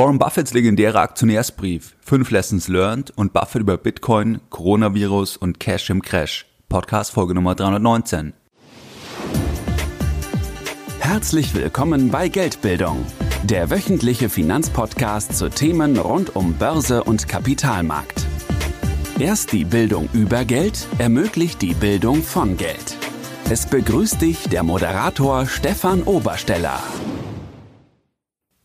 Warren Buffetts legendärer Aktionärsbrief, 5 Lessons Learned und Buffett über Bitcoin, Coronavirus und Cash im Crash. Podcast Folge Nummer 319. Herzlich willkommen bei Geldbildung, der wöchentliche Finanzpodcast zu Themen rund um Börse und Kapitalmarkt. Erst die Bildung über Geld ermöglicht die Bildung von Geld. Es begrüßt dich der Moderator Stefan Obersteller.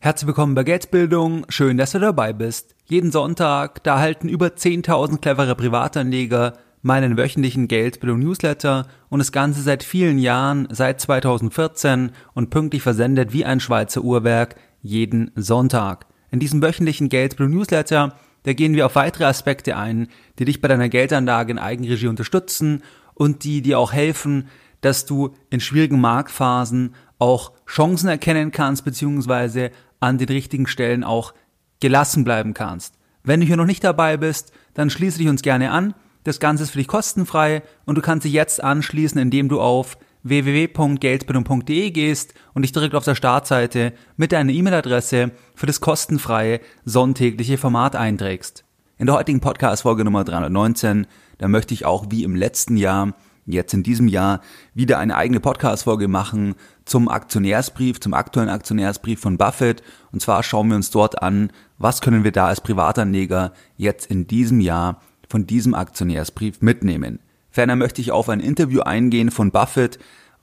Herzlich willkommen bei Geldbildung. Schön, dass du dabei bist. Jeden Sonntag, da halten über 10.000 clevere Privatanleger meinen wöchentlichen Geldbildung Newsletter und das Ganze seit vielen Jahren, seit 2014 und pünktlich versendet wie ein Schweizer Uhrwerk jeden Sonntag. In diesem wöchentlichen Geldbildung Newsletter, da gehen wir auf weitere Aspekte ein, die dich bei deiner Geldanlage in Eigenregie unterstützen und die dir auch helfen, dass du in schwierigen Marktphasen auch Chancen erkennen kannst, beziehungsweise an den richtigen Stellen auch gelassen bleiben kannst. Wenn du hier noch nicht dabei bist, dann schließe dich uns gerne an. Das Ganze ist für dich kostenfrei und du kannst dich jetzt anschließen, indem du auf www.geldbildung.de gehst und dich direkt auf der Startseite mit deiner E-Mail-Adresse für das kostenfreie sonntägliche Format einträgst. In der heutigen Podcast-Folge Nummer 319, da möchte ich auch wie im letzten Jahr jetzt in diesem Jahr wieder eine eigene Podcast-Folge machen zum Aktionärsbrief, zum aktuellen Aktionärsbrief von Buffett. Und zwar schauen wir uns dort an, was können wir da als Privatanleger jetzt in diesem Jahr von diesem Aktionärsbrief mitnehmen. Ferner möchte ich auf ein Interview eingehen von Buffett,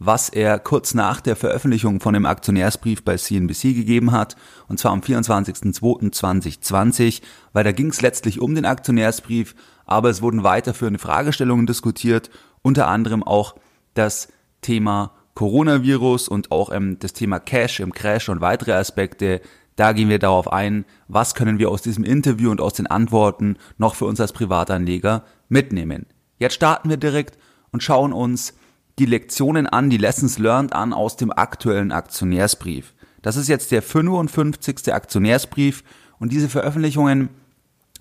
was er kurz nach der Veröffentlichung von dem Aktionärsbrief bei CNBC gegeben hat, und zwar am 24.02.2020, weil da ging es letztlich um den Aktionärsbrief, aber es wurden weiterführende Fragestellungen diskutiert unter anderem auch das Thema Coronavirus und auch ähm, das Thema Cash im Crash und weitere Aspekte. Da gehen wir darauf ein, was können wir aus diesem Interview und aus den Antworten noch für uns als Privatanleger mitnehmen. Jetzt starten wir direkt und schauen uns die Lektionen an, die Lessons learned an aus dem aktuellen Aktionärsbrief. Das ist jetzt der 55. Aktionärsbrief und diese Veröffentlichungen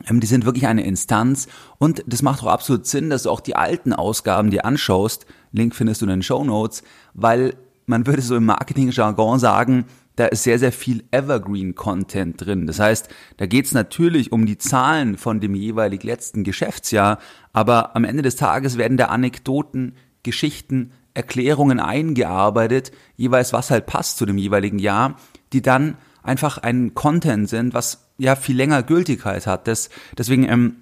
ähm, die sind wirklich eine Instanz und das macht auch absolut Sinn, dass du auch die alten Ausgaben dir anschaust. Link findest du in den Show Notes, weil man würde so im Marketing-Jargon sagen, da ist sehr, sehr viel Evergreen-Content drin. Das heißt, da geht es natürlich um die Zahlen von dem jeweilig letzten Geschäftsjahr, aber am Ende des Tages werden da Anekdoten, Geschichten, Erklärungen eingearbeitet, jeweils was halt passt zu dem jeweiligen Jahr, die dann einfach ein Content sind, was ja viel länger Gültigkeit hat. Das, deswegen ähm,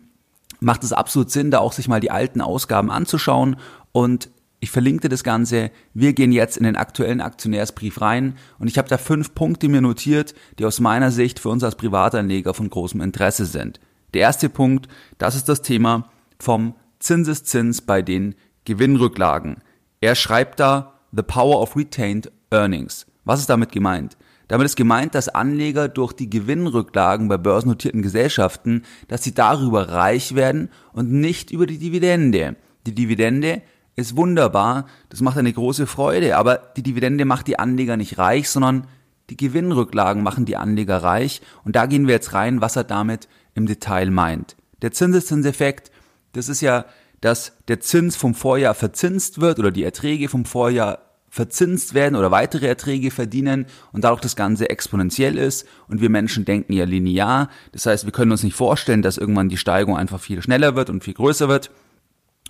macht es absolut Sinn, da auch sich mal die alten Ausgaben anzuschauen und ich verlinkte das Ganze. Wir gehen jetzt in den aktuellen Aktionärsbrief rein und ich habe da fünf Punkte mir notiert, die aus meiner Sicht für uns als Privatanleger von großem Interesse sind. Der erste Punkt, das ist das Thema vom Zinseszins bei den Gewinnrücklagen. Er schreibt da The Power of Retained Earnings. Was ist damit gemeint? Damit ist gemeint, dass Anleger durch die Gewinnrücklagen bei börsennotierten Gesellschaften, dass sie darüber reich werden und nicht über die Dividende. Die Dividende ist wunderbar, das macht eine große Freude, aber die Dividende macht die Anleger nicht reich, sondern die Gewinnrücklagen machen die Anleger reich und da gehen wir jetzt rein, was er damit im Detail meint. Der Zinseszinseffekt, das ist ja, dass der Zins vom Vorjahr verzinst wird oder die Erträge vom Vorjahr verzinst werden oder weitere Erträge verdienen und dadurch das Ganze exponentiell ist und wir Menschen denken ja linear. Das heißt, wir können uns nicht vorstellen, dass irgendwann die Steigung einfach viel schneller wird und viel größer wird.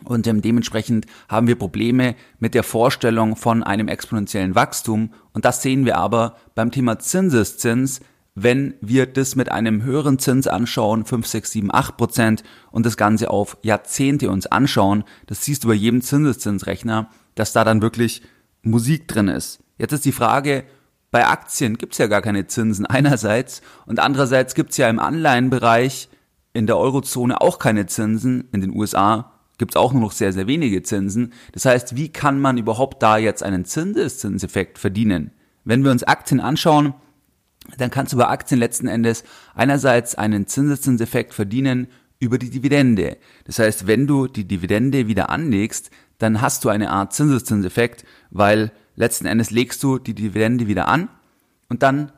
Und ähm, dementsprechend haben wir Probleme mit der Vorstellung von einem exponentiellen Wachstum. Und das sehen wir aber beim Thema Zinseszins, wenn wir das mit einem höheren Zins anschauen, 5, 6, 7, 8 Prozent, und das Ganze auf Jahrzehnte uns anschauen. Das siehst du bei jedem Zinseszinsrechner, dass da dann wirklich Musik drin ist. Jetzt ist die Frage, bei Aktien gibt's ja gar keine Zinsen einerseits und andererseits gibt's ja im Anleihenbereich in der Eurozone auch keine Zinsen. In den USA gibt's auch nur noch sehr, sehr wenige Zinsen. Das heißt, wie kann man überhaupt da jetzt einen Zinseszinseffekt verdienen? Wenn wir uns Aktien anschauen, dann kannst du bei Aktien letzten Endes einerseits einen Zinseszinseffekt verdienen über die Dividende. Das heißt, wenn du die Dividende wieder anlegst, dann hast du eine Art Zinseszinseffekt, weil letzten Endes legst du die Dividende wieder an und dann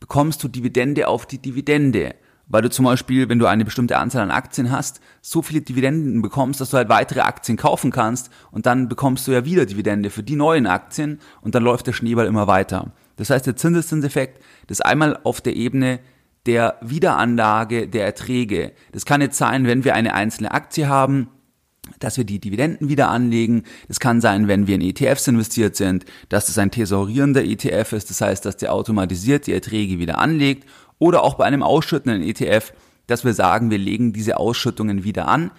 bekommst du Dividende auf die Dividende. Weil du zum Beispiel, wenn du eine bestimmte Anzahl an Aktien hast, so viele Dividenden bekommst, dass du halt weitere Aktien kaufen kannst und dann bekommst du ja wieder Dividende für die neuen Aktien und dann läuft der Schneeball immer weiter. Das heißt, der Zinseszinseffekt, das ist einmal auf der Ebene der Wiederanlage der Erträge. Das kann jetzt sein, wenn wir eine einzelne Aktie haben, dass wir die Dividenden wieder anlegen. Es kann sein, wenn wir in ETFs investiert sind, dass es ein thesaurierender ETF ist, das heißt, dass der automatisiert die Erträge wieder anlegt. Oder auch bei einem ausschüttenden ETF, dass wir sagen, wir legen diese Ausschüttungen wieder an.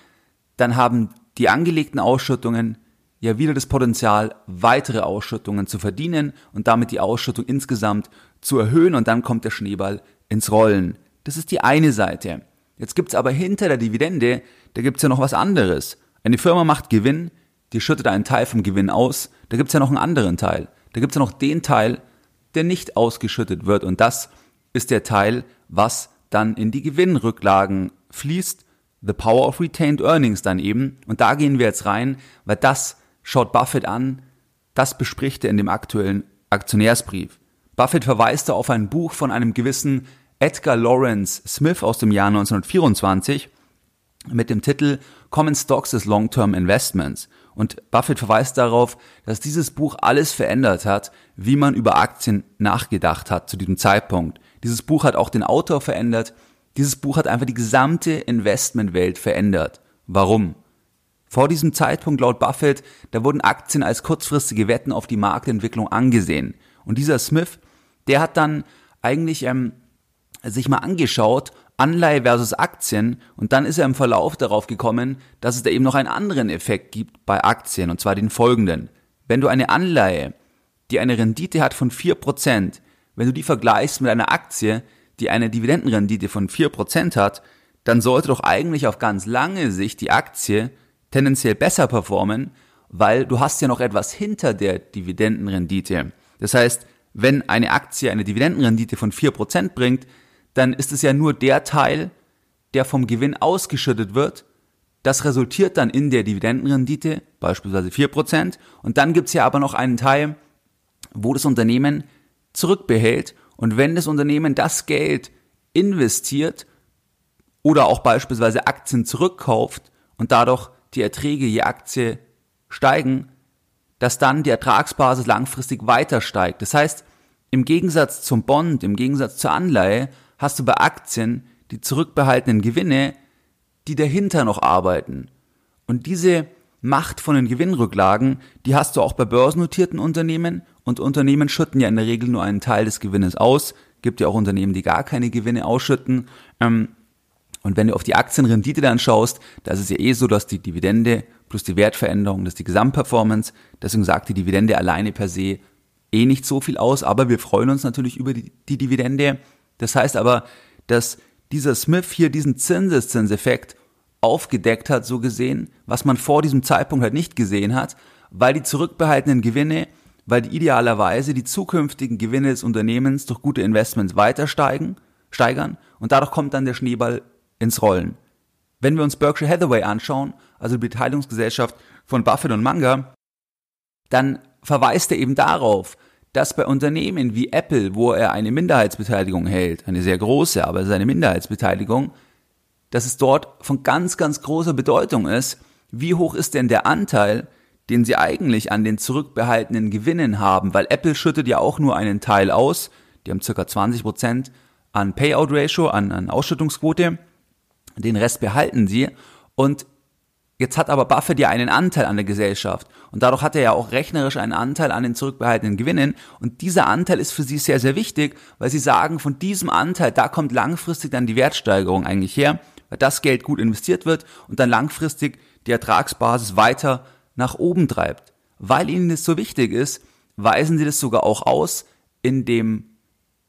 Dann haben die angelegten Ausschüttungen ja wieder das Potenzial, weitere Ausschüttungen zu verdienen und damit die Ausschüttung insgesamt zu erhöhen und dann kommt der Schneeball ins Rollen. Das ist die eine Seite. Jetzt gibt's aber hinter der Dividende, da gibt's ja noch was anderes. Eine Firma macht Gewinn, die schüttet einen Teil vom Gewinn aus, da gibt's ja noch einen anderen Teil. Da gibt's ja noch den Teil, der nicht ausgeschüttet wird und das ist der Teil, was dann in die Gewinnrücklagen fließt, the power of retained earnings dann eben und da gehen wir jetzt rein, weil das schaut Buffett an, das bespricht er in dem aktuellen Aktionärsbrief. Buffett verweist da auf ein Buch von einem gewissen Edgar Lawrence Smith aus dem Jahr 1924 mit dem Titel Common Stocks as Long-Term Investments. Und Buffett verweist darauf, dass dieses Buch alles verändert hat, wie man über Aktien nachgedacht hat zu diesem Zeitpunkt. Dieses Buch hat auch den Autor verändert. Dieses Buch hat einfach die gesamte Investmentwelt verändert. Warum? Vor diesem Zeitpunkt laut Buffett, da wurden Aktien als kurzfristige Wetten auf die Marktentwicklung angesehen. Und dieser Smith, der hat dann eigentlich ähm, sich mal angeschaut, Anleihe versus Aktien und dann ist er im Verlauf darauf gekommen, dass es da eben noch einen anderen Effekt gibt bei Aktien und zwar den folgenden. Wenn du eine Anleihe, die eine Rendite hat von 4%, wenn du die vergleichst mit einer Aktie, die eine Dividendenrendite von 4% hat, dann sollte doch eigentlich auf ganz lange Sicht die Aktie tendenziell besser performen, weil du hast ja noch etwas hinter der Dividendenrendite. Das heißt, wenn eine Aktie eine Dividendenrendite von 4% bringt, dann ist es ja nur der Teil, der vom Gewinn ausgeschüttet wird. Das resultiert dann in der Dividendenrendite, beispielsweise 4%. Und dann gibt's ja aber noch einen Teil, wo das Unternehmen zurückbehält. Und wenn das Unternehmen das Geld investiert oder auch beispielsweise Aktien zurückkauft und dadurch die Erträge je Aktie steigen, dass dann die Ertragsbasis langfristig weiter steigt. Das heißt, im Gegensatz zum Bond, im Gegensatz zur Anleihe, hast du bei Aktien die zurückbehaltenen Gewinne, die dahinter noch arbeiten. Und diese Macht von den Gewinnrücklagen, die hast du auch bei börsennotierten Unternehmen und Unternehmen schütten ja in der Regel nur einen Teil des Gewinnes aus. Gibt ja auch Unternehmen, die gar keine Gewinne ausschütten. Ähm, und wenn du auf die Aktienrendite dann schaust, da ist es ja eh so, dass die Dividende plus die Wertveränderung, das ist die Gesamtperformance. Deswegen sagt die Dividende alleine per se eh nicht so viel aus, aber wir freuen uns natürlich über die, die Dividende. Das heißt aber, dass dieser Smith hier diesen Zinseszinseffekt aufgedeckt hat, so gesehen, was man vor diesem Zeitpunkt halt nicht gesehen hat, weil die zurückbehaltenen Gewinne, weil die idealerweise die zukünftigen Gewinne des Unternehmens durch gute Investments weiter steigen, steigern und dadurch kommt dann der Schneeball ins Rollen. Wenn wir uns Berkshire Hathaway anschauen, also die Beteiligungsgesellschaft von Buffett und Munger, dann verweist er eben darauf, dass bei Unternehmen wie Apple, wo er eine Minderheitsbeteiligung hält, eine sehr große, aber seine Minderheitsbeteiligung, dass es dort von ganz, ganz großer Bedeutung ist, wie hoch ist denn der Anteil, den sie eigentlich an den zurückbehaltenen Gewinnen haben, weil Apple schüttet ja auch nur einen Teil aus, die haben circa 20 Prozent an Payout Ratio, an, an Ausschüttungsquote, den Rest behalten sie und Jetzt hat aber Buffett ja einen Anteil an der Gesellschaft und dadurch hat er ja auch rechnerisch einen Anteil an den zurückbehaltenen Gewinnen und dieser Anteil ist für sie sehr, sehr wichtig, weil sie sagen, von diesem Anteil, da kommt langfristig dann die Wertsteigerung eigentlich her, weil das Geld gut investiert wird und dann langfristig die Ertragsbasis weiter nach oben treibt. Weil ihnen das so wichtig ist, weisen sie das sogar auch aus in dem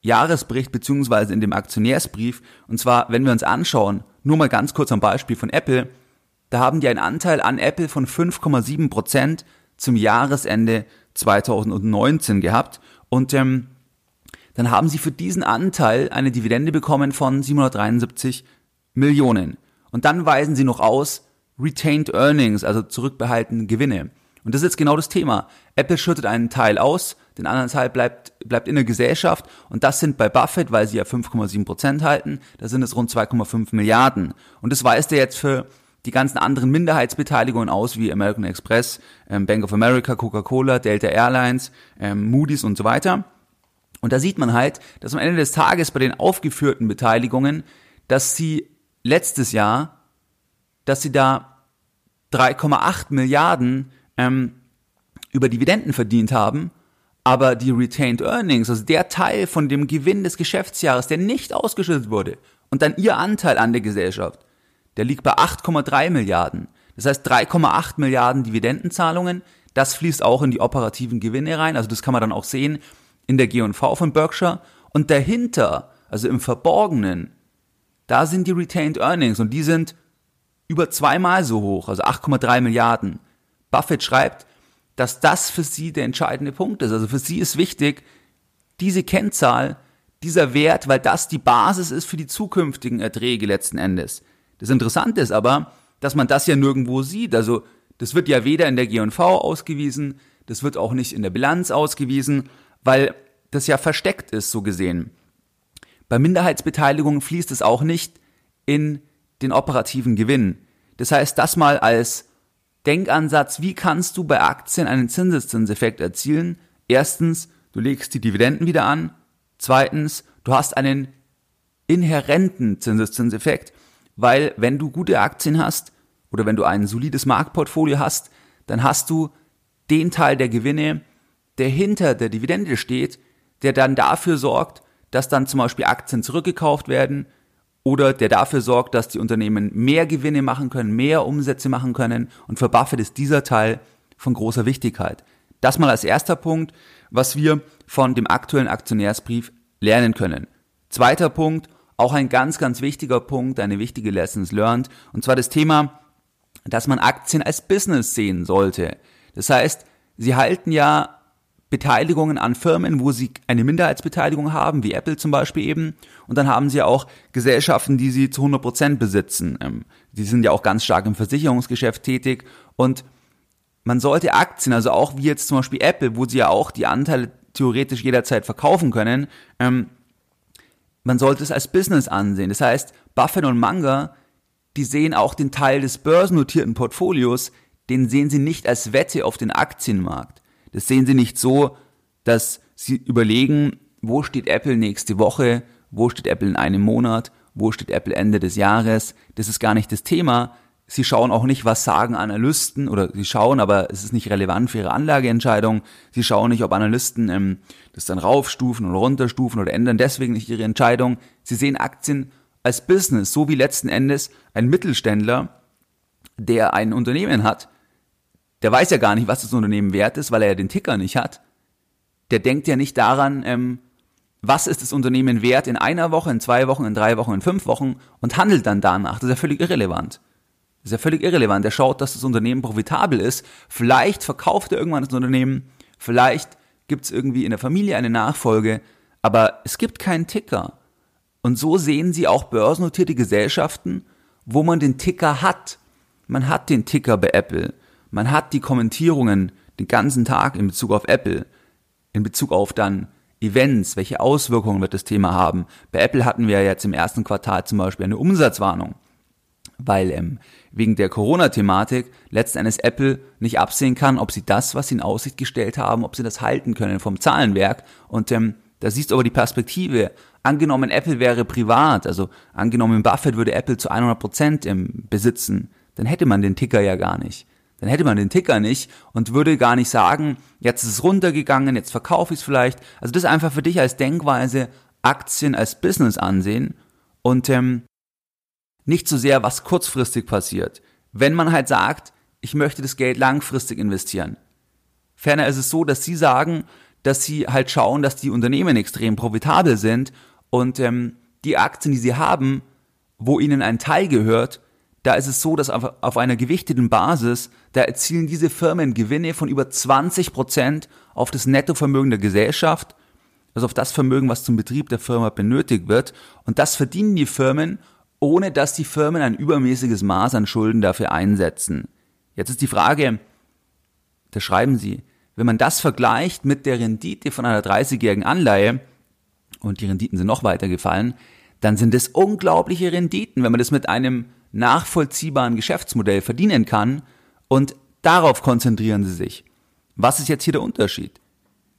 Jahresbericht beziehungsweise in dem Aktionärsbrief. Und zwar, wenn wir uns anschauen, nur mal ganz kurz am Beispiel von Apple, da haben die einen Anteil an Apple von 5,7 Prozent zum Jahresende 2019 gehabt und ähm, dann haben sie für diesen Anteil eine Dividende bekommen von 773 Millionen. Und dann weisen sie noch aus Retained Earnings, also zurückbehaltene Gewinne. Und das ist jetzt genau das Thema. Apple schüttet einen Teil aus, den anderen Teil bleibt, bleibt in der Gesellschaft und das sind bei Buffett, weil sie ja 5,7 Prozent halten, da sind es rund 2,5 Milliarden. Und das weist er jetzt für die ganzen anderen Minderheitsbeteiligungen aus, wie American Express, ähm, Bank of America, Coca-Cola, Delta Airlines, ähm, Moody's und so weiter. Und da sieht man halt, dass am Ende des Tages bei den aufgeführten Beteiligungen, dass sie letztes Jahr, dass sie da 3,8 Milliarden ähm, über Dividenden verdient haben, aber die Retained Earnings, also der Teil von dem Gewinn des Geschäftsjahres, der nicht ausgeschüttet wurde, und dann ihr Anteil an der Gesellschaft, der liegt bei 8,3 Milliarden. Das heißt 3,8 Milliarden Dividendenzahlungen, das fließt auch in die operativen Gewinne rein, also das kann man dann auch sehen in der G&V von Berkshire. Und dahinter, also im Verborgenen, da sind die Retained Earnings und die sind über zweimal so hoch, also 8,3 Milliarden. Buffett schreibt, dass das für sie der entscheidende Punkt ist. Also für sie ist wichtig, diese Kennzahl, dieser Wert, weil das die Basis ist für die zukünftigen Erträge letzten Endes. Das Interessante ist aber, dass man das ja nirgendwo sieht. Also das wird ja weder in der G&V ausgewiesen, das wird auch nicht in der Bilanz ausgewiesen, weil das ja versteckt ist, so gesehen. Bei Minderheitsbeteiligungen fließt es auch nicht in den operativen Gewinn. Das heißt, das mal als Denkansatz, wie kannst du bei Aktien einen Zinseszinseffekt erzielen? Erstens, du legst die Dividenden wieder an. Zweitens, du hast einen inhärenten Zinseszinseffekt, weil wenn du gute Aktien hast oder wenn du ein solides Marktportfolio hast, dann hast du den Teil der Gewinne, der hinter der Dividende steht, der dann dafür sorgt, dass dann zum Beispiel Aktien zurückgekauft werden oder der dafür sorgt, dass die Unternehmen mehr Gewinne machen können, mehr Umsätze machen können. Und für Buffett ist dieser Teil von großer Wichtigkeit. Das mal als erster Punkt, was wir von dem aktuellen Aktionärsbrief lernen können. Zweiter Punkt, auch ein ganz, ganz wichtiger Punkt, eine wichtige Lessons learned, und zwar das Thema, dass man Aktien als Business sehen sollte. Das heißt, sie halten ja Beteiligungen an Firmen, wo sie eine Minderheitsbeteiligung haben, wie Apple zum Beispiel eben. Und dann haben sie auch Gesellschaften, die sie zu 100 Prozent besitzen. Ähm, die sind ja auch ganz stark im Versicherungsgeschäft tätig. Und man sollte Aktien, also auch wie jetzt zum Beispiel Apple, wo sie ja auch die Anteile theoretisch jederzeit verkaufen können, ähm, man sollte es als Business ansehen. Das heißt, Buffett und Munger, die sehen auch den Teil des börsennotierten Portfolios, den sehen sie nicht als Wette auf den Aktienmarkt. Das sehen sie nicht so, dass sie überlegen, wo steht Apple nächste Woche, wo steht Apple in einem Monat, wo steht Apple Ende des Jahres. Das ist gar nicht das Thema. Sie schauen auch nicht, was sagen Analysten oder sie schauen, aber es ist nicht relevant für ihre Anlageentscheidung. Sie schauen nicht, ob Analysten ähm, das dann raufstufen oder runterstufen oder ändern deswegen nicht ihre Entscheidung. Sie sehen Aktien als Business, so wie letzten Endes ein Mittelständler, der ein Unternehmen hat, der weiß ja gar nicht, was das Unternehmen wert ist, weil er ja den Ticker nicht hat. Der denkt ja nicht daran, ähm, was ist das Unternehmen wert in einer Woche, in zwei Wochen, in drei Wochen, in fünf Wochen und handelt dann danach. Das ist ja völlig irrelevant. Das ist ja völlig irrelevant. Er schaut, dass das Unternehmen profitabel ist. Vielleicht verkauft er irgendwann das Unternehmen. Vielleicht gibt es irgendwie in der Familie eine Nachfolge. Aber es gibt keinen Ticker. Und so sehen Sie auch börsennotierte Gesellschaften, wo man den Ticker hat. Man hat den Ticker bei Apple. Man hat die Kommentierungen den ganzen Tag in Bezug auf Apple, in Bezug auf dann Events, welche Auswirkungen wird das Thema haben. Bei Apple hatten wir jetzt im ersten Quartal zum Beispiel eine Umsatzwarnung, weil ähm, wegen der Corona-Thematik letzten Endes Apple nicht absehen kann, ob sie das, was sie in Aussicht gestellt haben, ob sie das halten können vom Zahlenwerk. Und ähm, da siehst du aber die Perspektive. Angenommen, Apple wäre privat, also angenommen, Buffett würde Apple zu 100 Prozent ähm, besitzen, dann hätte man den Ticker ja gar nicht dann hätte man den Ticker nicht und würde gar nicht sagen, jetzt ist es runtergegangen, jetzt verkaufe ich es vielleicht. Also das einfach für dich als Denkweise Aktien als Business ansehen und ähm, nicht so sehr, was kurzfristig passiert. Wenn man halt sagt, ich möchte das Geld langfristig investieren. Ferner ist es so, dass sie sagen, dass sie halt schauen, dass die Unternehmen extrem profitabel sind und ähm, die Aktien, die sie haben, wo ihnen ein Teil gehört, da ist es so, dass auf, auf einer gewichteten Basis, da erzielen diese Firmen Gewinne von über 20 Prozent auf das Nettovermögen der Gesellschaft, also auf das Vermögen, was zum Betrieb der Firma benötigt wird. Und das verdienen die Firmen, ohne dass die Firmen ein übermäßiges Maß an Schulden dafür einsetzen. Jetzt ist die Frage, da schreiben sie, wenn man das vergleicht mit der Rendite von einer 30-jährigen Anleihe, und die Renditen sind noch weiter gefallen, dann sind es unglaubliche Renditen, wenn man das mit einem nachvollziehbaren Geschäftsmodell verdienen kann und darauf konzentrieren sie sich. Was ist jetzt hier der Unterschied?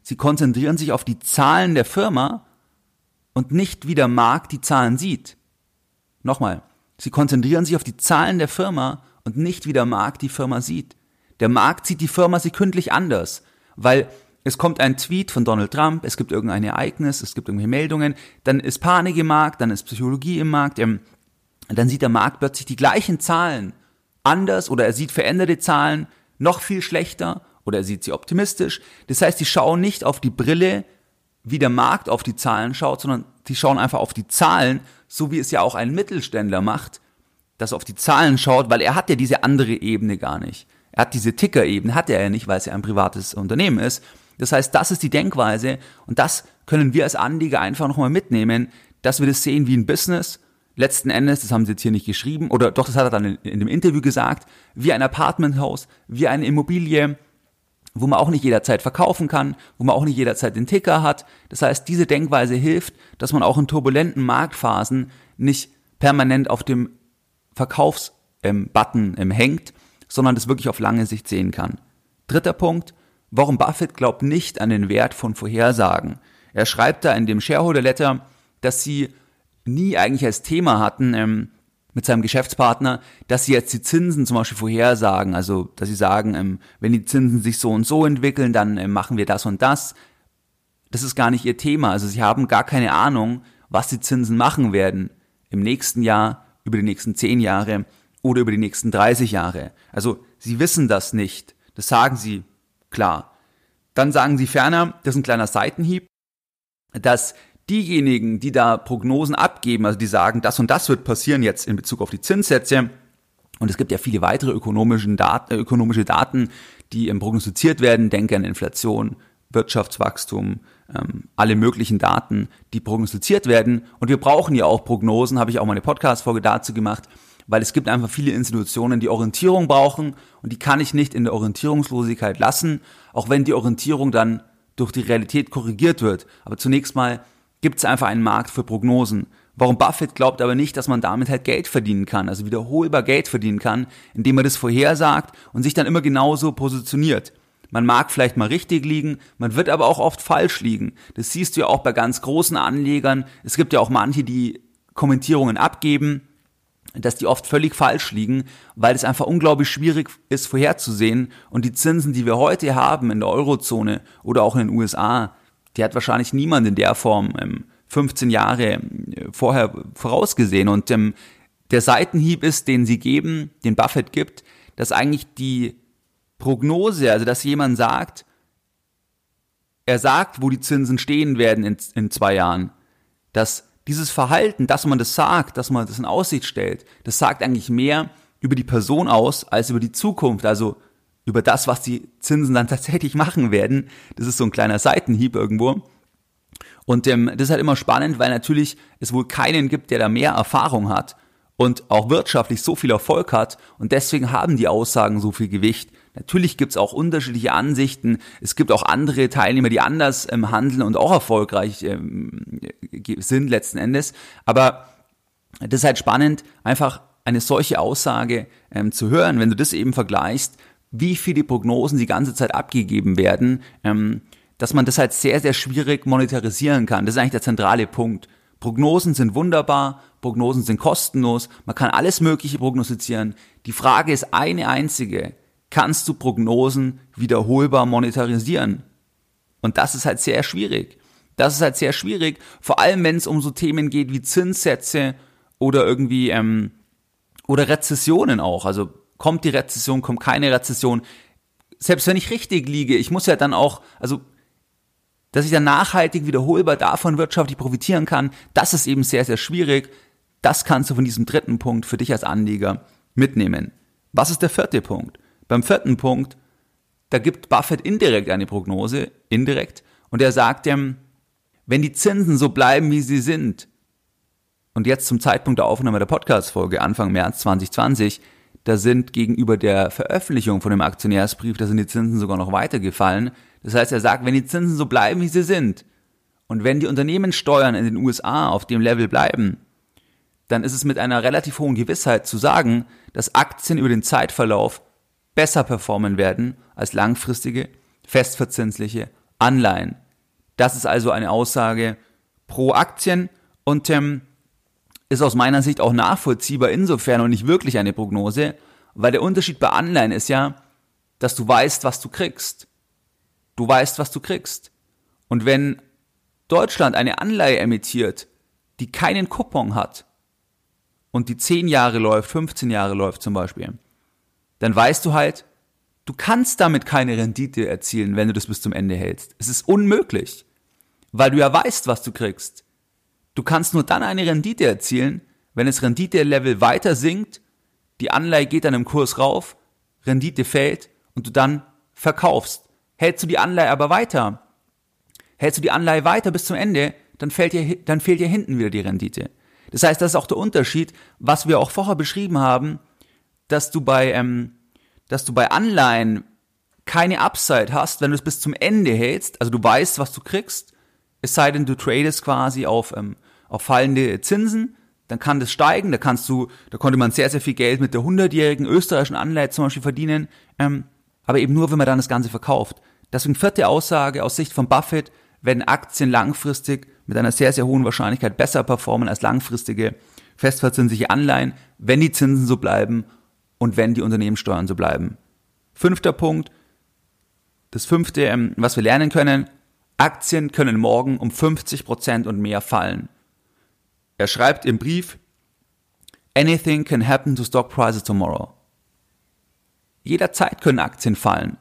Sie konzentrieren sich auf die Zahlen der Firma und nicht wie der Markt die Zahlen sieht. Nochmal, sie konzentrieren sich auf die Zahlen der Firma und nicht wie der Markt die Firma sieht. Der Markt sieht die Firma sekündlich anders, weil es kommt ein Tweet von Donald Trump, es gibt irgendein Ereignis, es gibt irgendwelche Meldungen, dann ist Panik im Markt, dann ist Psychologie im Markt, ähm, dann sieht der Markt plötzlich die gleichen Zahlen anders oder er sieht veränderte Zahlen noch viel schlechter oder er sieht sie optimistisch. Das heißt, die schauen nicht auf die Brille, wie der Markt auf die Zahlen schaut, sondern die schauen einfach auf die Zahlen, so wie es ja auch ein Mittelständler macht, das auf die Zahlen schaut, weil er hat ja diese andere Ebene gar nicht. Er hat diese Ticker-Ebene, hat er ja nicht, weil es ja ein privates Unternehmen ist. Das heißt, das ist die Denkweise und das können wir als Anleger einfach nochmal mitnehmen, dass wir das sehen wie ein Business. Letzten Endes, das haben sie jetzt hier nicht geschrieben, oder doch, das hat er dann in, in dem Interview gesagt, wie ein Apartmenthaus, wie eine Immobilie, wo man auch nicht jederzeit verkaufen kann, wo man auch nicht jederzeit den Ticker hat. Das heißt, diese Denkweise hilft, dass man auch in turbulenten Marktphasen nicht permanent auf dem Verkaufsbutton ähm, hängt, sondern das wirklich auf lange Sicht sehen kann. Dritter Punkt, Warren Buffett glaubt nicht an den Wert von Vorhersagen. Er schreibt da in dem Shareholder Letter, dass sie nie eigentlich als Thema hatten ähm, mit seinem Geschäftspartner, dass sie jetzt die Zinsen zum Beispiel vorhersagen. Also, dass sie sagen, ähm, wenn die Zinsen sich so und so entwickeln, dann ähm, machen wir das und das. Das ist gar nicht ihr Thema. Also, sie haben gar keine Ahnung, was die Zinsen machen werden im nächsten Jahr, über die nächsten zehn Jahre oder über die nächsten 30 Jahre. Also, sie wissen das nicht. Das sagen sie klar. Dann sagen sie ferner, das ist ein kleiner Seitenhieb, dass diejenigen, die da Prognosen abgeben, also die sagen, das und das wird passieren jetzt in Bezug auf die Zinssätze, und es gibt ja viele weitere ökonomischen Dat äh, ökonomische Daten, die ähm, prognostiziert werden, denke an Inflation, Wirtschaftswachstum, ähm, alle möglichen Daten, die prognostiziert werden. Und wir brauchen ja auch Prognosen, habe ich auch mal eine Podcast-Folge dazu gemacht, weil es gibt einfach viele Institutionen, die Orientierung brauchen und die kann ich nicht in der Orientierungslosigkeit lassen, auch wenn die Orientierung dann durch die Realität korrigiert wird. Aber zunächst mal gibt es einfach einen Markt für Prognosen. Warum Buffett glaubt aber nicht, dass man damit halt Geld verdienen kann, also wiederholbar Geld verdienen kann, indem man das vorhersagt und sich dann immer genauso positioniert. Man mag vielleicht mal richtig liegen, man wird aber auch oft falsch liegen. Das siehst du ja auch bei ganz großen Anlegern. Es gibt ja auch manche, die Kommentierungen abgeben dass die oft völlig falsch liegen, weil es einfach unglaublich schwierig ist vorherzusehen und die Zinsen, die wir heute haben in der Eurozone oder auch in den USA, die hat wahrscheinlich niemand in der Form ähm, 15 Jahre äh, vorher vorausgesehen. Und ähm, der Seitenhieb ist, den sie geben, den Buffett gibt, dass eigentlich die Prognose, also dass jemand sagt, er sagt, wo die Zinsen stehen werden in, in zwei Jahren, dass dieses Verhalten, dass man das sagt, dass man das in Aussicht stellt, das sagt eigentlich mehr über die Person aus als über die Zukunft, also über das, was die Zinsen dann tatsächlich machen werden. Das ist so ein kleiner Seitenhieb irgendwo. Und ähm, das ist halt immer spannend, weil natürlich es wohl keinen gibt, der da mehr Erfahrung hat und auch wirtschaftlich so viel Erfolg hat und deswegen haben die Aussagen so viel Gewicht. Natürlich gibt es auch unterschiedliche Ansichten. Es gibt auch andere Teilnehmer, die anders ähm, handeln und auch erfolgreich ähm, sind letzten Endes. Aber das ist halt spannend, einfach eine solche Aussage ähm, zu hören, wenn du das eben vergleichst, wie viele Prognosen die ganze Zeit abgegeben werden, ähm, dass man das halt sehr, sehr schwierig monetarisieren kann. Das ist eigentlich der zentrale Punkt. Prognosen sind wunderbar, Prognosen sind kostenlos, man kann alles Mögliche prognostizieren. Die Frage ist eine einzige kannst du Prognosen wiederholbar monetarisieren. Und das ist halt sehr schwierig. Das ist halt sehr schwierig, vor allem wenn es um so Themen geht wie Zinssätze oder irgendwie ähm, oder Rezessionen auch. Also kommt die Rezession, kommt keine Rezession. Selbst wenn ich richtig liege, ich muss ja dann auch, also dass ich dann nachhaltig wiederholbar davon wirtschaftlich profitieren kann, das ist eben sehr, sehr schwierig. Das kannst du von diesem dritten Punkt für dich als Anleger mitnehmen. Was ist der vierte Punkt? Beim vierten Punkt, da gibt Buffett indirekt eine Prognose, indirekt, und er sagt ihm, wenn die Zinsen so bleiben, wie sie sind, und jetzt zum Zeitpunkt der Aufnahme der Podcast-Folge, Anfang März 2020, da sind gegenüber der Veröffentlichung von dem Aktionärsbrief, da sind die Zinsen sogar noch weiter gefallen. Das heißt, er sagt, wenn die Zinsen so bleiben, wie sie sind, und wenn die Unternehmenssteuern in den USA auf dem Level bleiben, dann ist es mit einer relativ hohen Gewissheit zu sagen, dass Aktien über den Zeitverlauf besser performen werden als langfristige, festverzinsliche Anleihen. Das ist also eine Aussage pro Aktien und ähm, ist aus meiner Sicht auch nachvollziehbar insofern und nicht wirklich eine Prognose, weil der Unterschied bei Anleihen ist ja, dass du weißt, was du kriegst. Du weißt, was du kriegst. Und wenn Deutschland eine Anleihe emittiert, die keinen Coupon hat und die 10 Jahre läuft, 15 Jahre läuft zum Beispiel, dann weißt du halt, du kannst damit keine Rendite erzielen, wenn du das bis zum Ende hältst. Es ist unmöglich, weil du ja weißt, was du kriegst. Du kannst nur dann eine Rendite erzielen, wenn das Rendite-Level weiter sinkt, die Anleihe geht dann im Kurs rauf, Rendite fällt und du dann verkaufst. Hältst du die Anleihe aber weiter, hältst du die Anleihe weiter bis zum Ende, dann fällt dir, dann fehlt dir hinten wieder die Rendite. Das heißt, das ist auch der Unterschied, was wir auch vorher beschrieben haben, dass du bei, ähm, dass du bei Anleihen keine Upside hast, wenn du es bis zum Ende hältst, also du weißt, was du kriegst, es sei denn, du tradest quasi auf, ähm, auf fallende Zinsen, dann kann das steigen, da kannst du, da konnte man sehr, sehr viel Geld mit der 100-jährigen österreichischen Anleihe zum Beispiel verdienen, ähm, aber eben nur, wenn man dann das Ganze verkauft. Deswegen vierte Aussage aus Sicht von Buffett, werden Aktien langfristig mit einer sehr, sehr hohen Wahrscheinlichkeit besser performen als langfristige festverzinsliche Anleihen, wenn die Zinsen so bleiben und wenn die Unternehmenssteuern so bleiben. Fünfter Punkt, das fünfte, ähm, was wir lernen können, Aktien können morgen um 50 Prozent und mehr fallen. Er schreibt im Brief, Anything can happen to stock prices tomorrow. Jederzeit können Aktien fallen.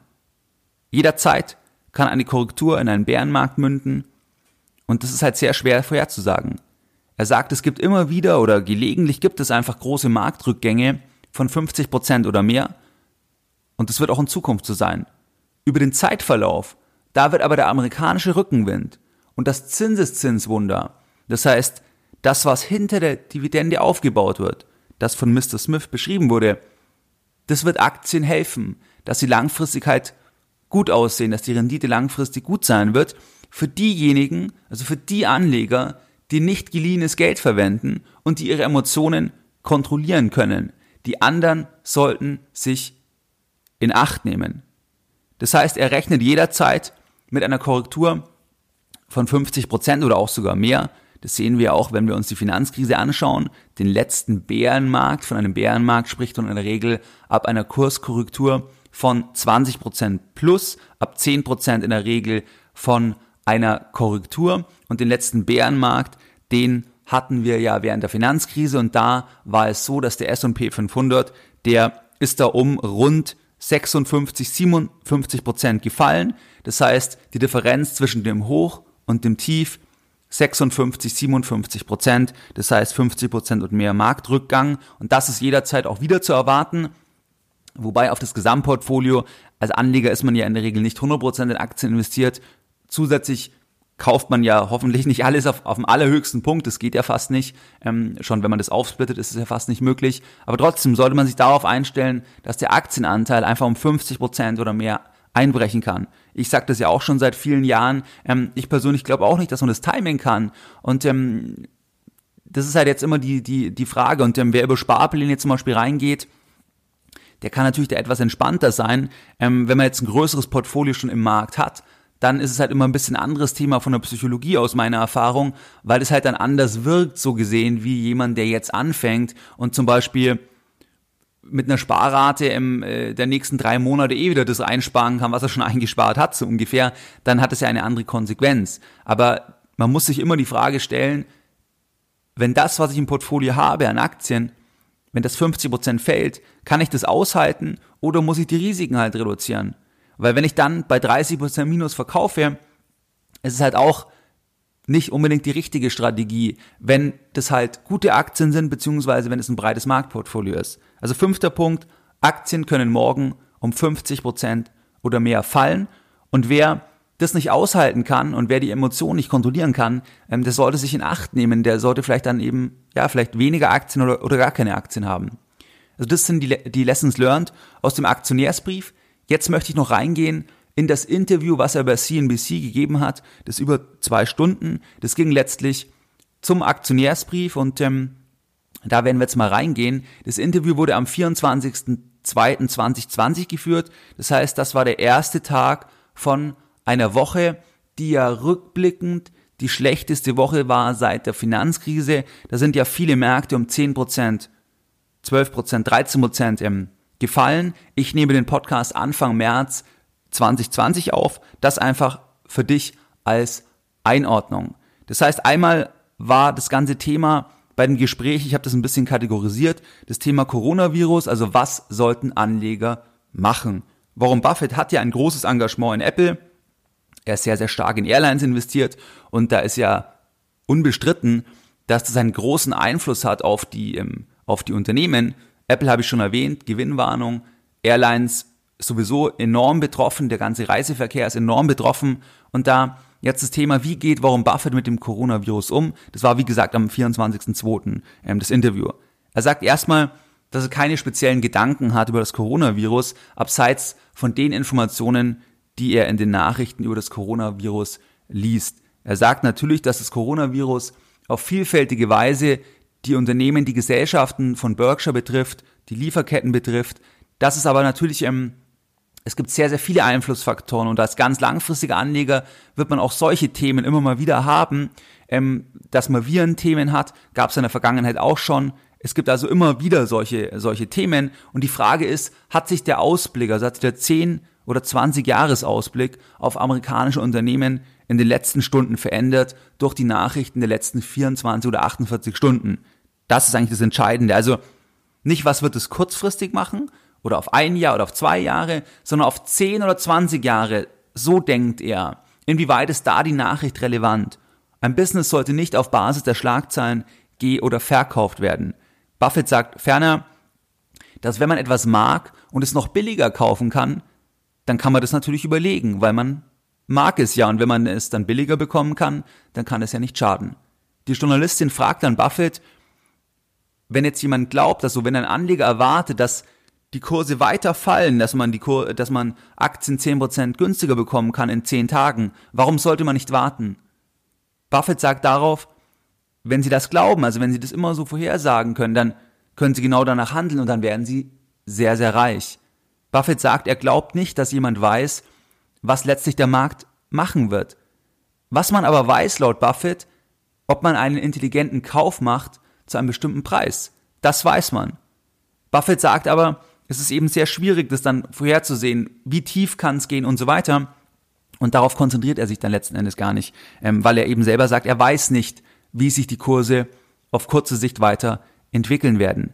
Jederzeit kann eine Korrektur in einen Bärenmarkt münden und das ist halt sehr schwer vorherzusagen. Er sagt, es gibt immer wieder oder gelegentlich gibt es einfach große Marktrückgänge von 50 Prozent oder mehr und das wird auch in Zukunft so sein. Über den Zeitverlauf, da wird aber der amerikanische Rückenwind und das Zinseszinswunder, das heißt, das, was hinter der Dividende aufgebaut wird, das von Mr. Smith beschrieben wurde, das wird Aktien helfen, dass sie langfristig halt gut aussehen, dass die Rendite langfristig gut sein wird, für diejenigen, also für die Anleger, die nicht geliehenes Geld verwenden und die ihre Emotionen kontrollieren können. Die anderen sollten sich in Acht nehmen. Das heißt, er rechnet jederzeit mit einer Korrektur von 50 Prozent oder auch sogar mehr. Das sehen wir auch, wenn wir uns die Finanzkrise anschauen. Den letzten Bärenmarkt, von einem Bärenmarkt spricht man in der Regel ab einer Kurskorrektur von 20% plus, ab 10% in der Regel von einer Korrektur. Und den letzten Bärenmarkt, den hatten wir ja während der Finanzkrise und da war es so, dass der S&P 500, der ist da um rund 56, 57 Prozent gefallen. Das heißt, die Differenz zwischen dem Hoch und dem Tief 56, 57 Prozent. Das heißt 50 Prozent und mehr Marktrückgang. Und das ist jederzeit auch wieder zu erwarten. Wobei auf das Gesamtportfolio, als Anleger ist man ja in der Regel nicht 100% in Aktien investiert. Zusätzlich kauft man ja hoffentlich nicht alles auf, auf dem allerhöchsten Punkt. Das geht ja fast nicht. Ähm, schon wenn man das aufsplittet, ist es ja fast nicht möglich. Aber trotzdem sollte man sich darauf einstellen, dass der Aktienanteil einfach um 50% oder mehr einbrechen kann. Ich sage das ja auch schon seit vielen Jahren. Ähm, ich persönlich glaube auch nicht, dass man das Timing kann. Und ähm, das ist halt jetzt immer die, die, die Frage. Und ähm, wer über Sparpläne zum Beispiel reingeht, der kann natürlich da etwas entspannter sein. Ähm, wenn man jetzt ein größeres Portfolio schon im Markt hat, dann ist es halt immer ein bisschen anderes Thema von der Psychologie aus meiner Erfahrung, weil es halt dann anders wirkt, so gesehen, wie jemand, der jetzt anfängt und zum Beispiel mit einer Sparrate im, äh, der nächsten drei Monate eh wieder das einsparen kann, was er schon eingespart hat, so ungefähr, dann hat es ja eine andere Konsequenz. Aber man muss sich immer die Frage stellen, wenn das, was ich im Portfolio habe an Aktien, wenn das 50% fällt, kann ich das aushalten oder muss ich die Risiken halt reduzieren? Weil wenn ich dann bei 30% Minus verkaufe, ist es halt auch nicht unbedingt die richtige Strategie, wenn das halt gute Aktien sind, beziehungsweise wenn es ein breites Marktportfolio ist. Also fünfter Punkt, Aktien können morgen um 50% oder mehr fallen und wer das nicht aushalten kann und wer die Emotionen nicht kontrollieren kann, ähm, der sollte sich in Acht nehmen, der sollte vielleicht dann eben, ja, vielleicht weniger Aktien oder, oder gar keine Aktien haben. Also das sind die, die Lessons learned aus dem Aktionärsbrief. Jetzt möchte ich noch reingehen in das Interview, was er bei CNBC gegeben hat, das über zwei Stunden. Das ging letztlich zum Aktionärsbrief und ähm, da werden wir jetzt mal reingehen. Das Interview wurde am 24.02.2020 geführt. Das heißt, das war der erste Tag von einer Woche, die ja rückblickend die schlechteste Woche war seit der Finanzkrise. Da sind ja viele Märkte um 10 Prozent, 12 Prozent, 13 Prozent ähm, gefallen. Ich nehme den Podcast Anfang März 2020 auf. Das einfach für dich als Einordnung. Das heißt, einmal war das ganze Thema bei dem Gespräch, ich habe das ein bisschen kategorisiert, das Thema Coronavirus, also was sollten Anleger machen? Warren Buffett hat ja ein großes Engagement in Apple. Er ist sehr, sehr stark in Airlines investiert und da ist ja unbestritten, dass das einen großen Einfluss hat auf die, ähm, auf die Unternehmen. Apple habe ich schon erwähnt, Gewinnwarnung, Airlines sowieso enorm betroffen, der ganze Reiseverkehr ist enorm betroffen und da Jetzt das Thema, wie geht Warren Buffett mit dem Coronavirus um? Das war, wie gesagt, am 24.02. Ähm, das Interview. Er sagt erstmal, dass er keine speziellen Gedanken hat über das Coronavirus, abseits von den Informationen, die er in den Nachrichten über das Coronavirus liest. Er sagt natürlich, dass das Coronavirus auf vielfältige Weise die Unternehmen, die Gesellschaften von Berkshire betrifft, die Lieferketten betrifft, dass es aber natürlich ähm, es gibt sehr, sehr viele Einflussfaktoren und als ganz langfristiger Anleger wird man auch solche Themen immer mal wieder haben. Ähm, dass man Virenthemen hat, gab es in der Vergangenheit auch schon. Es gibt also immer wieder solche, solche Themen und die Frage ist, hat sich der Ausblick, also hat sich der 10 oder 20 Jahresausblick auf amerikanische Unternehmen in den letzten Stunden verändert durch die Nachrichten der letzten 24 oder 48 Stunden? Das ist eigentlich das Entscheidende. Also nicht, was wird es kurzfristig machen, oder auf ein Jahr oder auf zwei Jahre, sondern auf zehn oder zwanzig Jahre. So denkt er. Inwieweit ist da die Nachricht relevant? Ein Business sollte nicht auf Basis der Schlagzeilen geh- oder verkauft werden. Buffett sagt ferner, dass wenn man etwas mag und es noch billiger kaufen kann, dann kann man das natürlich überlegen, weil man mag es ja und wenn man es dann billiger bekommen kann, dann kann es ja nicht schaden. Die Journalistin fragt dann Buffett, wenn jetzt jemand glaubt, dass so, wenn ein Anleger erwartet, dass die Kurse weiter fallen, dass man die Kur dass man Aktien 10% günstiger bekommen kann in 10 Tagen. Warum sollte man nicht warten? Buffett sagt darauf, wenn Sie das glauben, also wenn Sie das immer so vorhersagen können, dann können Sie genau danach handeln und dann werden Sie sehr, sehr reich. Buffett sagt, er glaubt nicht, dass jemand weiß, was letztlich der Markt machen wird. Was man aber weiß, laut Buffett, ob man einen intelligenten Kauf macht zu einem bestimmten Preis. Das weiß man. Buffett sagt aber, es ist eben sehr schwierig, das dann vorherzusehen, wie tief kann es gehen und so weiter. Und darauf konzentriert er sich dann letzten Endes gar nicht, ähm, weil er eben selber sagt, er weiß nicht, wie sich die Kurse auf kurze Sicht weiter entwickeln werden.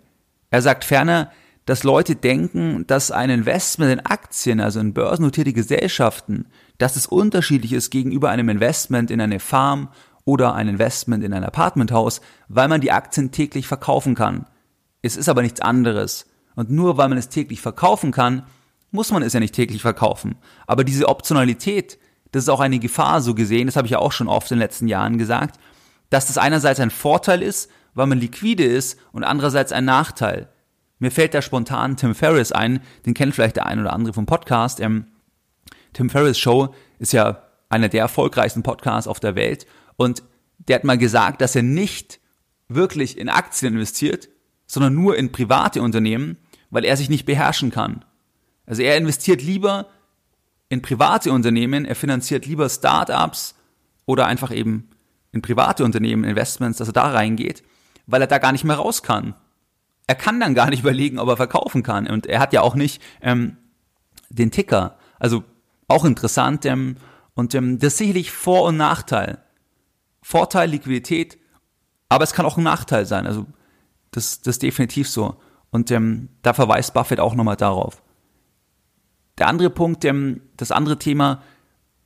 Er sagt ferner, dass Leute denken, dass ein Investment in Aktien, also in börsennotierte Gesellschaften, dass es unterschiedlich ist gegenüber einem Investment in eine Farm oder ein Investment in ein Apartmenthaus, weil man die Aktien täglich verkaufen kann. Es ist aber nichts anderes. Und nur weil man es täglich verkaufen kann, muss man es ja nicht täglich verkaufen. Aber diese Optionalität, das ist auch eine Gefahr so gesehen, das habe ich ja auch schon oft in den letzten Jahren gesagt, dass das einerseits ein Vorteil ist, weil man liquide ist und andererseits ein Nachteil. Mir fällt da spontan Tim Ferriss ein, den kennt vielleicht der ein oder andere vom Podcast. Ähm, Tim Ferriss Show ist ja einer der erfolgreichsten Podcasts auf der Welt und der hat mal gesagt, dass er nicht wirklich in Aktien investiert, sondern nur in private Unternehmen, weil er sich nicht beherrschen kann. Also er investiert lieber in private Unternehmen, er finanziert lieber Startups oder einfach eben in private Unternehmen Investments, dass er da reingeht, weil er da gar nicht mehr raus kann. Er kann dann gar nicht überlegen, ob er verkaufen kann. Und er hat ja auch nicht ähm, den Ticker. Also auch interessant. Ähm, und ähm, das ist sicherlich Vor- und Nachteil. Vorteil, Liquidität, aber es kann auch ein Nachteil sein. Also das, das ist definitiv so. Und ähm, da verweist Buffett auch nochmal darauf. Der andere Punkt, ähm, das andere Thema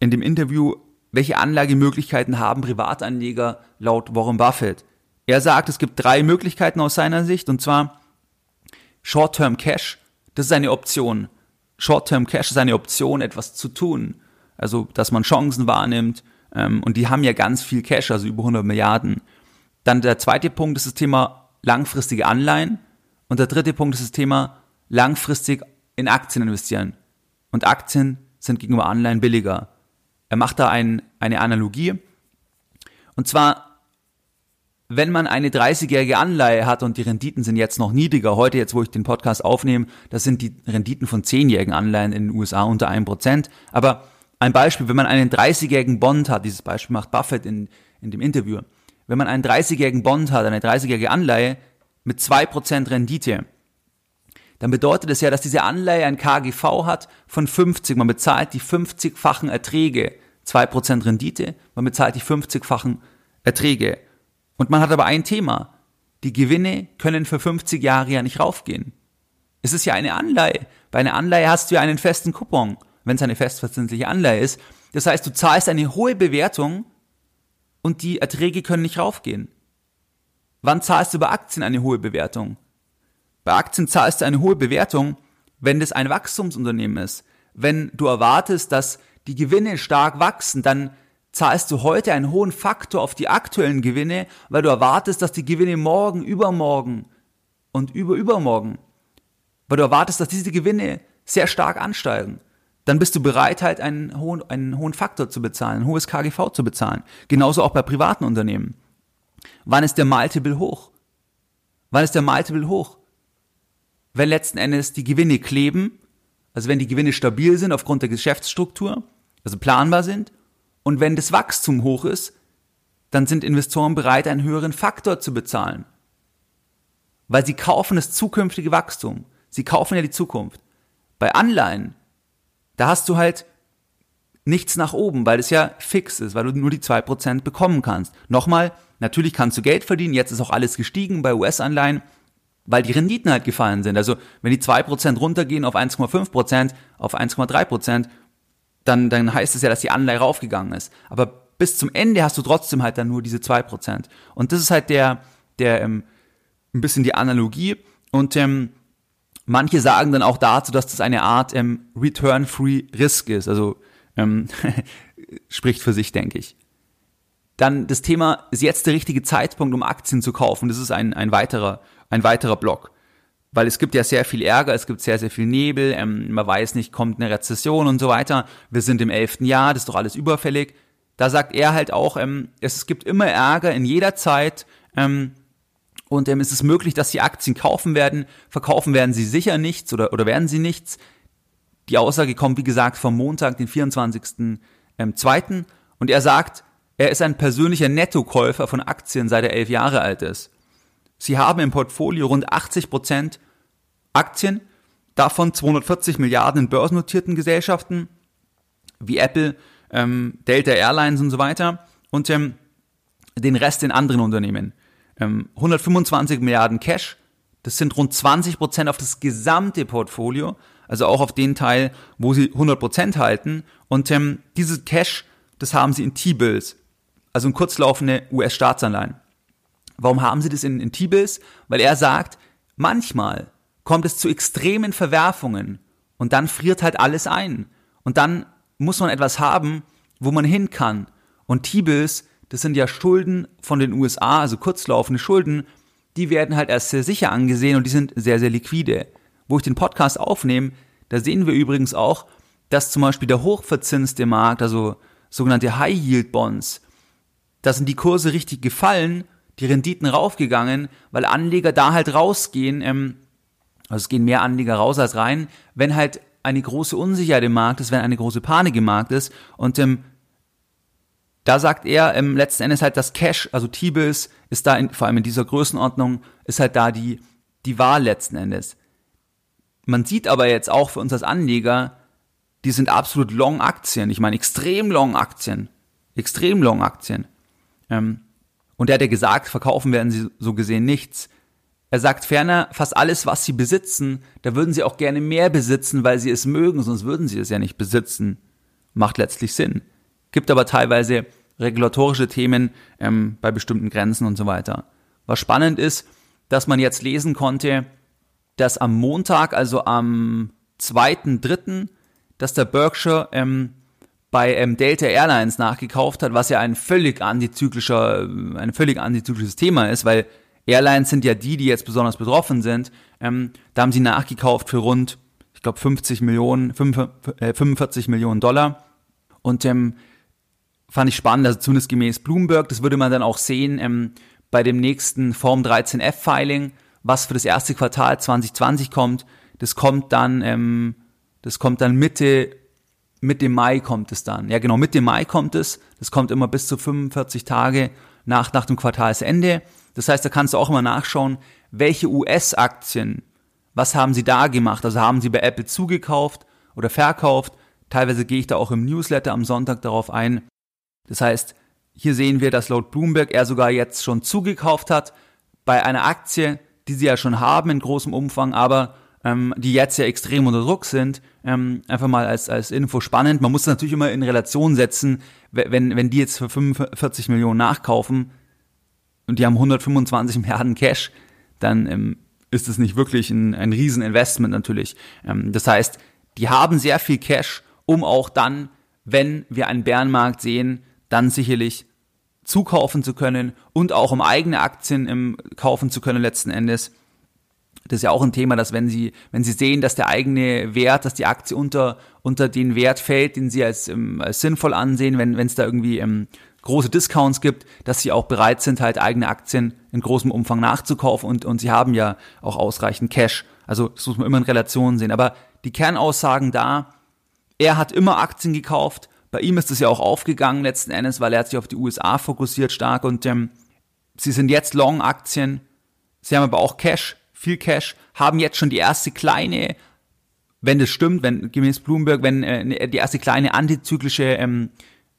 in dem Interview, welche Anlagemöglichkeiten haben Privatanleger laut Warren Buffett? Er sagt, es gibt drei Möglichkeiten aus seiner Sicht, und zwar Short-Term Cash, das ist eine Option. Short-Term Cash ist eine Option, etwas zu tun. Also, dass man Chancen wahrnimmt, ähm, und die haben ja ganz viel Cash, also über 100 Milliarden. Dann der zweite Punkt ist das Thema langfristige Anleihen. Und der dritte Punkt ist das Thema langfristig in Aktien investieren. Und Aktien sind gegenüber Anleihen billiger. Er macht da ein, eine Analogie. Und zwar, wenn man eine 30-jährige Anleihe hat und die Renditen sind jetzt noch niedriger, heute jetzt, wo ich den Podcast aufnehme, das sind die Renditen von 10-jährigen Anleihen in den USA unter 1%. Aber ein Beispiel, wenn man einen 30-jährigen Bond hat, dieses Beispiel macht Buffett in, in dem Interview, wenn man einen 30-jährigen Bond hat, eine 30-jährige Anleihe mit 2% Rendite, dann bedeutet das ja, dass diese Anleihe ein KGV hat von 50. Man bezahlt die 50-fachen Erträge. 2% Rendite, man bezahlt die 50-fachen Erträge. Und man hat aber ein Thema. Die Gewinne können für 50 Jahre ja nicht raufgehen. Es ist ja eine Anleihe. Bei einer Anleihe hast du ja einen festen Coupon, wenn es eine festverzinsliche Anleihe ist. Das heißt, du zahlst eine hohe Bewertung und die Erträge können nicht raufgehen. Wann zahlst du bei Aktien eine hohe Bewertung? Bei Aktien zahlst du eine hohe Bewertung, wenn das ein Wachstumsunternehmen ist. Wenn du erwartest, dass die Gewinne stark wachsen, dann zahlst du heute einen hohen Faktor auf die aktuellen Gewinne, weil du erwartest, dass die Gewinne morgen, übermorgen und überübermorgen, weil du erwartest, dass diese Gewinne sehr stark ansteigen. Dann bist du bereit, halt einen hohen, einen hohen Faktor zu bezahlen, ein hohes KGV zu bezahlen. Genauso auch bei privaten Unternehmen. Wann ist der Multiple hoch? Wann ist der Multiple hoch? Wenn letzten Endes die Gewinne kleben, also wenn die Gewinne stabil sind aufgrund der Geschäftsstruktur, also planbar sind, und wenn das Wachstum hoch ist, dann sind Investoren bereit, einen höheren Faktor zu bezahlen. Weil sie kaufen das zukünftige Wachstum. Sie kaufen ja die Zukunft. Bei Anleihen, da hast du halt nichts nach oben, weil es ja fix ist, weil du nur die zwei Prozent bekommen kannst. Nochmal, natürlich kannst du Geld verdienen, jetzt ist auch alles gestiegen bei US-Anleihen, weil die Renditen halt gefallen sind. Also wenn die zwei Prozent runtergehen auf 1,5%, Prozent, auf 1,3%, Prozent, dann, dann heißt es ja, dass die Anleihe raufgegangen ist. Aber bis zum Ende hast du trotzdem halt dann nur diese zwei Prozent. Und das ist halt der, der ähm, ein bisschen die Analogie. Und ähm, manche sagen dann auch dazu, dass das eine Art ähm, Return-Free Risk ist. Also ähm, spricht für sich, denke ich. Dann das Thema, ist jetzt der richtige Zeitpunkt, um Aktien zu kaufen? Das ist ein, ein weiterer, ein weiterer Block weil es gibt ja sehr viel Ärger, es gibt sehr, sehr viel Nebel, ähm, man weiß nicht, kommt eine Rezession und so weiter. Wir sind im elften Jahr, das ist doch alles überfällig. Da sagt er halt auch, ähm, es gibt immer Ärger in jeder Zeit ähm, und ähm, es ist möglich, dass sie Aktien kaufen werden. Verkaufen werden sie sicher nichts oder, oder werden sie nichts. Die Aussage kommt, wie gesagt, vom Montag, den 24.2. Ähm, und er sagt, er ist ein persönlicher Nettokäufer von Aktien, seit er elf Jahre alt ist. Sie haben im Portfolio rund 80 Prozent Aktien, davon 240 Milliarden in börsennotierten Gesellschaften wie Apple, ähm, Delta Airlines und so weiter und ähm, den Rest in anderen Unternehmen. Ähm, 125 Milliarden Cash, das sind rund 20 Prozent auf das gesamte Portfolio, also auch auf den Teil, wo sie 100 Prozent halten. Und ähm, dieses Cash, das haben sie in T-Bills, also in kurzlaufende US-Staatsanleihen. Warum haben sie das in, in T-Bills? Weil er sagt, manchmal kommt es zu extremen Verwerfungen und dann friert halt alles ein. Und dann muss man etwas haben, wo man hin kann. Und T-Bills, das sind ja Schulden von den USA, also kurzlaufende Schulden, die werden halt als sehr sicher angesehen und die sind sehr, sehr liquide. Wo ich den Podcast aufnehme, da sehen wir übrigens auch, dass zum Beispiel der hochverzinste Markt, also sogenannte High Yield Bonds, da sind die Kurse richtig gefallen die Renditen raufgegangen, weil Anleger da halt rausgehen, ähm, also es gehen mehr Anleger raus als rein, wenn halt eine große Unsicherheit im Markt ist, wenn eine große Panik im Markt ist und ähm, da sagt er ähm, letzten Endes halt, dass Cash, also T-Bills, ist da in, vor allem in dieser Größenordnung, ist halt da die, die Wahl letzten Endes. Man sieht aber jetzt auch für uns als Anleger, die sind absolut Long Aktien. Ich meine extrem Long Aktien. Extrem Long Aktien. Ähm, und er hat ja gesagt, verkaufen werden sie so gesehen nichts. Er sagt ferner, fast alles, was sie besitzen, da würden sie auch gerne mehr besitzen, weil sie es mögen, sonst würden sie es ja nicht besitzen. Macht letztlich Sinn. Gibt aber teilweise regulatorische Themen ähm, bei bestimmten Grenzen und so weiter. Was spannend ist, dass man jetzt lesen konnte, dass am Montag, also am 2.3., dass der Berkshire ähm, bei ähm, Delta Airlines nachgekauft hat, was ja ein völlig antizyklischer, ein völlig antizyklisches Thema ist, weil Airlines sind ja die, die jetzt besonders betroffen sind. Ähm, da haben sie nachgekauft für rund, ich glaube, 50 Millionen, 45 äh, Millionen Dollar. Und ähm, fand ich spannend, also zumindest gemäß Bloomberg, das würde man dann auch sehen ähm, bei dem nächsten Form 13F-Filing, was für das erste Quartal 2020 kommt. Das kommt dann, ähm, das kommt dann Mitte mit dem Mai kommt es dann. Ja, genau, mit dem Mai kommt es. Das kommt immer bis zu 45 Tage nach, nach dem Quartalsende. Das heißt, da kannst du auch immer nachschauen, welche US-Aktien, was haben sie da gemacht? Also haben sie bei Apple zugekauft oder verkauft? Teilweise gehe ich da auch im Newsletter am Sonntag darauf ein. Das heißt, hier sehen wir, dass laut Bloomberg er sogar jetzt schon zugekauft hat bei einer Aktie, die sie ja schon haben in großem Umfang, aber ähm, die jetzt ja extrem unter Druck sind. Ähm, einfach mal als, als Info spannend. Man muss das natürlich immer in Relation setzen, wenn, wenn die jetzt für 45 Millionen nachkaufen und die haben 125 Milliarden Cash, dann ähm, ist es nicht wirklich ein, ein Rieseninvestment natürlich. Ähm, das heißt, die haben sehr viel Cash, um auch dann, wenn wir einen Bärenmarkt sehen, dann sicherlich zukaufen zu können und auch um eigene Aktien im, kaufen zu können letzten Endes. Das ist ja auch ein Thema, dass wenn Sie, wenn Sie sehen, dass der eigene Wert, dass die Aktie unter, unter den Wert fällt, den Sie als, ähm, als sinnvoll ansehen, wenn es da irgendwie ähm, große Discounts gibt, dass Sie auch bereit sind, halt eigene Aktien in großem Umfang nachzukaufen und, und Sie haben ja auch ausreichend Cash. Also das muss man immer in Relation sehen. Aber die Kernaussagen da, er hat immer Aktien gekauft, bei ihm ist es ja auch aufgegangen letzten Endes, weil er hat sich auf die USA fokussiert stark und ähm, sie sind jetzt Long-Aktien, sie haben aber auch Cash, viel Cash, haben jetzt schon die erste kleine, wenn das stimmt, wenn gemäß Bloomberg, wenn äh, die erste kleine antizyklische ähm,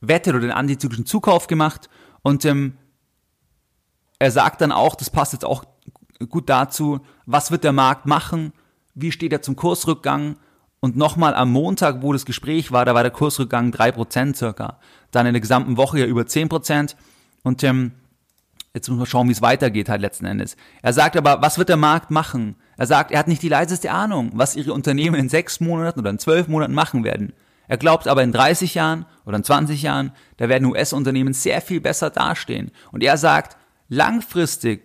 Wette oder den antizyklischen Zukauf gemacht und ähm, er sagt dann auch, das passt jetzt auch gut dazu, was wird der Markt machen, wie steht er zum Kursrückgang und nochmal am Montag, wo das Gespräch war, da war der Kursrückgang drei Prozent circa, dann in der gesamten Woche ja über zehn Prozent und ähm, Jetzt muss man schauen, wie es weitergeht halt letzten Endes. Er sagt aber, was wird der Markt machen? Er sagt, er hat nicht die leiseste Ahnung, was ihre Unternehmen in sechs Monaten oder in zwölf Monaten machen werden. Er glaubt aber in 30 Jahren oder in 20 Jahren, da werden US-Unternehmen sehr viel besser dastehen. Und er sagt, langfristig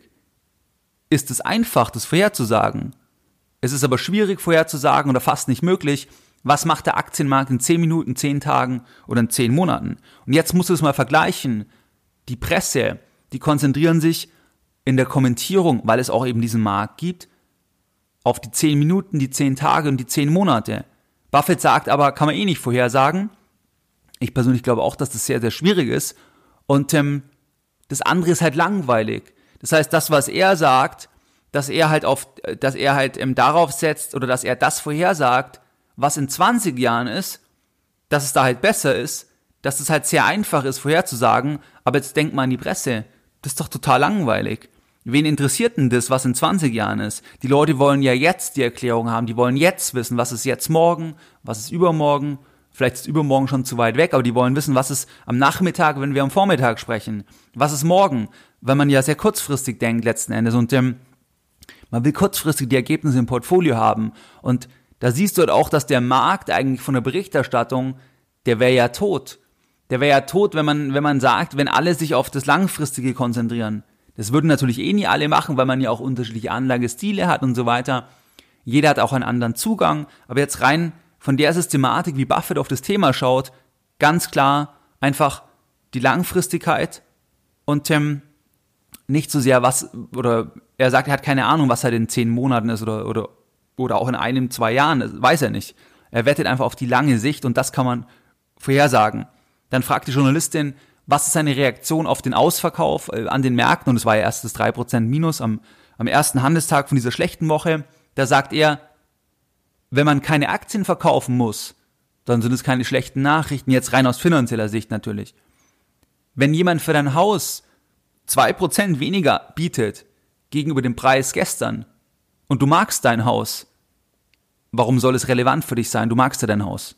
ist es einfach, das vorherzusagen. Es ist aber schwierig vorherzusagen oder fast nicht möglich, was macht der Aktienmarkt in 10 Minuten, 10 Tagen oder in 10 Monaten. Und jetzt musst du es mal vergleichen. Die Presse, die konzentrieren sich in der Kommentierung, weil es auch eben diesen Markt gibt, auf die 10 Minuten, die 10 Tage und die 10 Monate. Buffett sagt aber, kann man eh nicht vorhersagen. Ich persönlich glaube auch, dass das sehr, sehr schwierig ist. Und ähm, das andere ist halt langweilig. Das heißt, das, was er sagt, dass er halt auf, dass er halt ähm, darauf setzt oder dass er das vorhersagt, was in 20 Jahren ist, dass es da halt besser ist, dass es halt sehr einfach ist vorherzusagen, aber jetzt denkt mal an die Presse. Das ist doch total langweilig. Wen interessiert denn das, was in 20 Jahren ist? Die Leute wollen ja jetzt die Erklärung haben, die wollen jetzt wissen, was ist jetzt morgen, was ist übermorgen, vielleicht ist übermorgen schon zu weit weg, aber die wollen wissen, was ist am Nachmittag, wenn wir am Vormittag sprechen, was ist morgen, weil man ja sehr kurzfristig denkt letzten Endes und ähm, man will kurzfristig die Ergebnisse im Portfolio haben und da siehst du halt auch, dass der Markt eigentlich von der Berichterstattung, der wäre ja tot. Der wäre ja tot, wenn man, wenn man sagt, wenn alle sich auf das Langfristige konzentrieren. Das würden natürlich eh nie alle machen, weil man ja auch unterschiedliche Anlagestile hat und so weiter. Jeder hat auch einen anderen Zugang. Aber jetzt rein von der Systematik, wie Buffett auf das Thema schaut, ganz klar einfach die Langfristigkeit und ähm, nicht so sehr was, oder er sagt, er hat keine Ahnung, was halt in zehn Monaten ist oder, oder, oder auch in einem, zwei Jahren, das weiß er nicht. Er wettet einfach auf die lange Sicht und das kann man vorhersagen. Dann fragt die Journalistin, was ist seine Reaktion auf den Ausverkauf äh, an den Märkten? Und es war ja erst das 3% Minus am, am ersten Handelstag von dieser schlechten Woche. Da sagt er, wenn man keine Aktien verkaufen muss, dann sind es keine schlechten Nachrichten, jetzt rein aus finanzieller Sicht natürlich. Wenn jemand für dein Haus 2% weniger bietet gegenüber dem Preis gestern und du magst dein Haus, warum soll es relevant für dich sein? Du magst ja dein Haus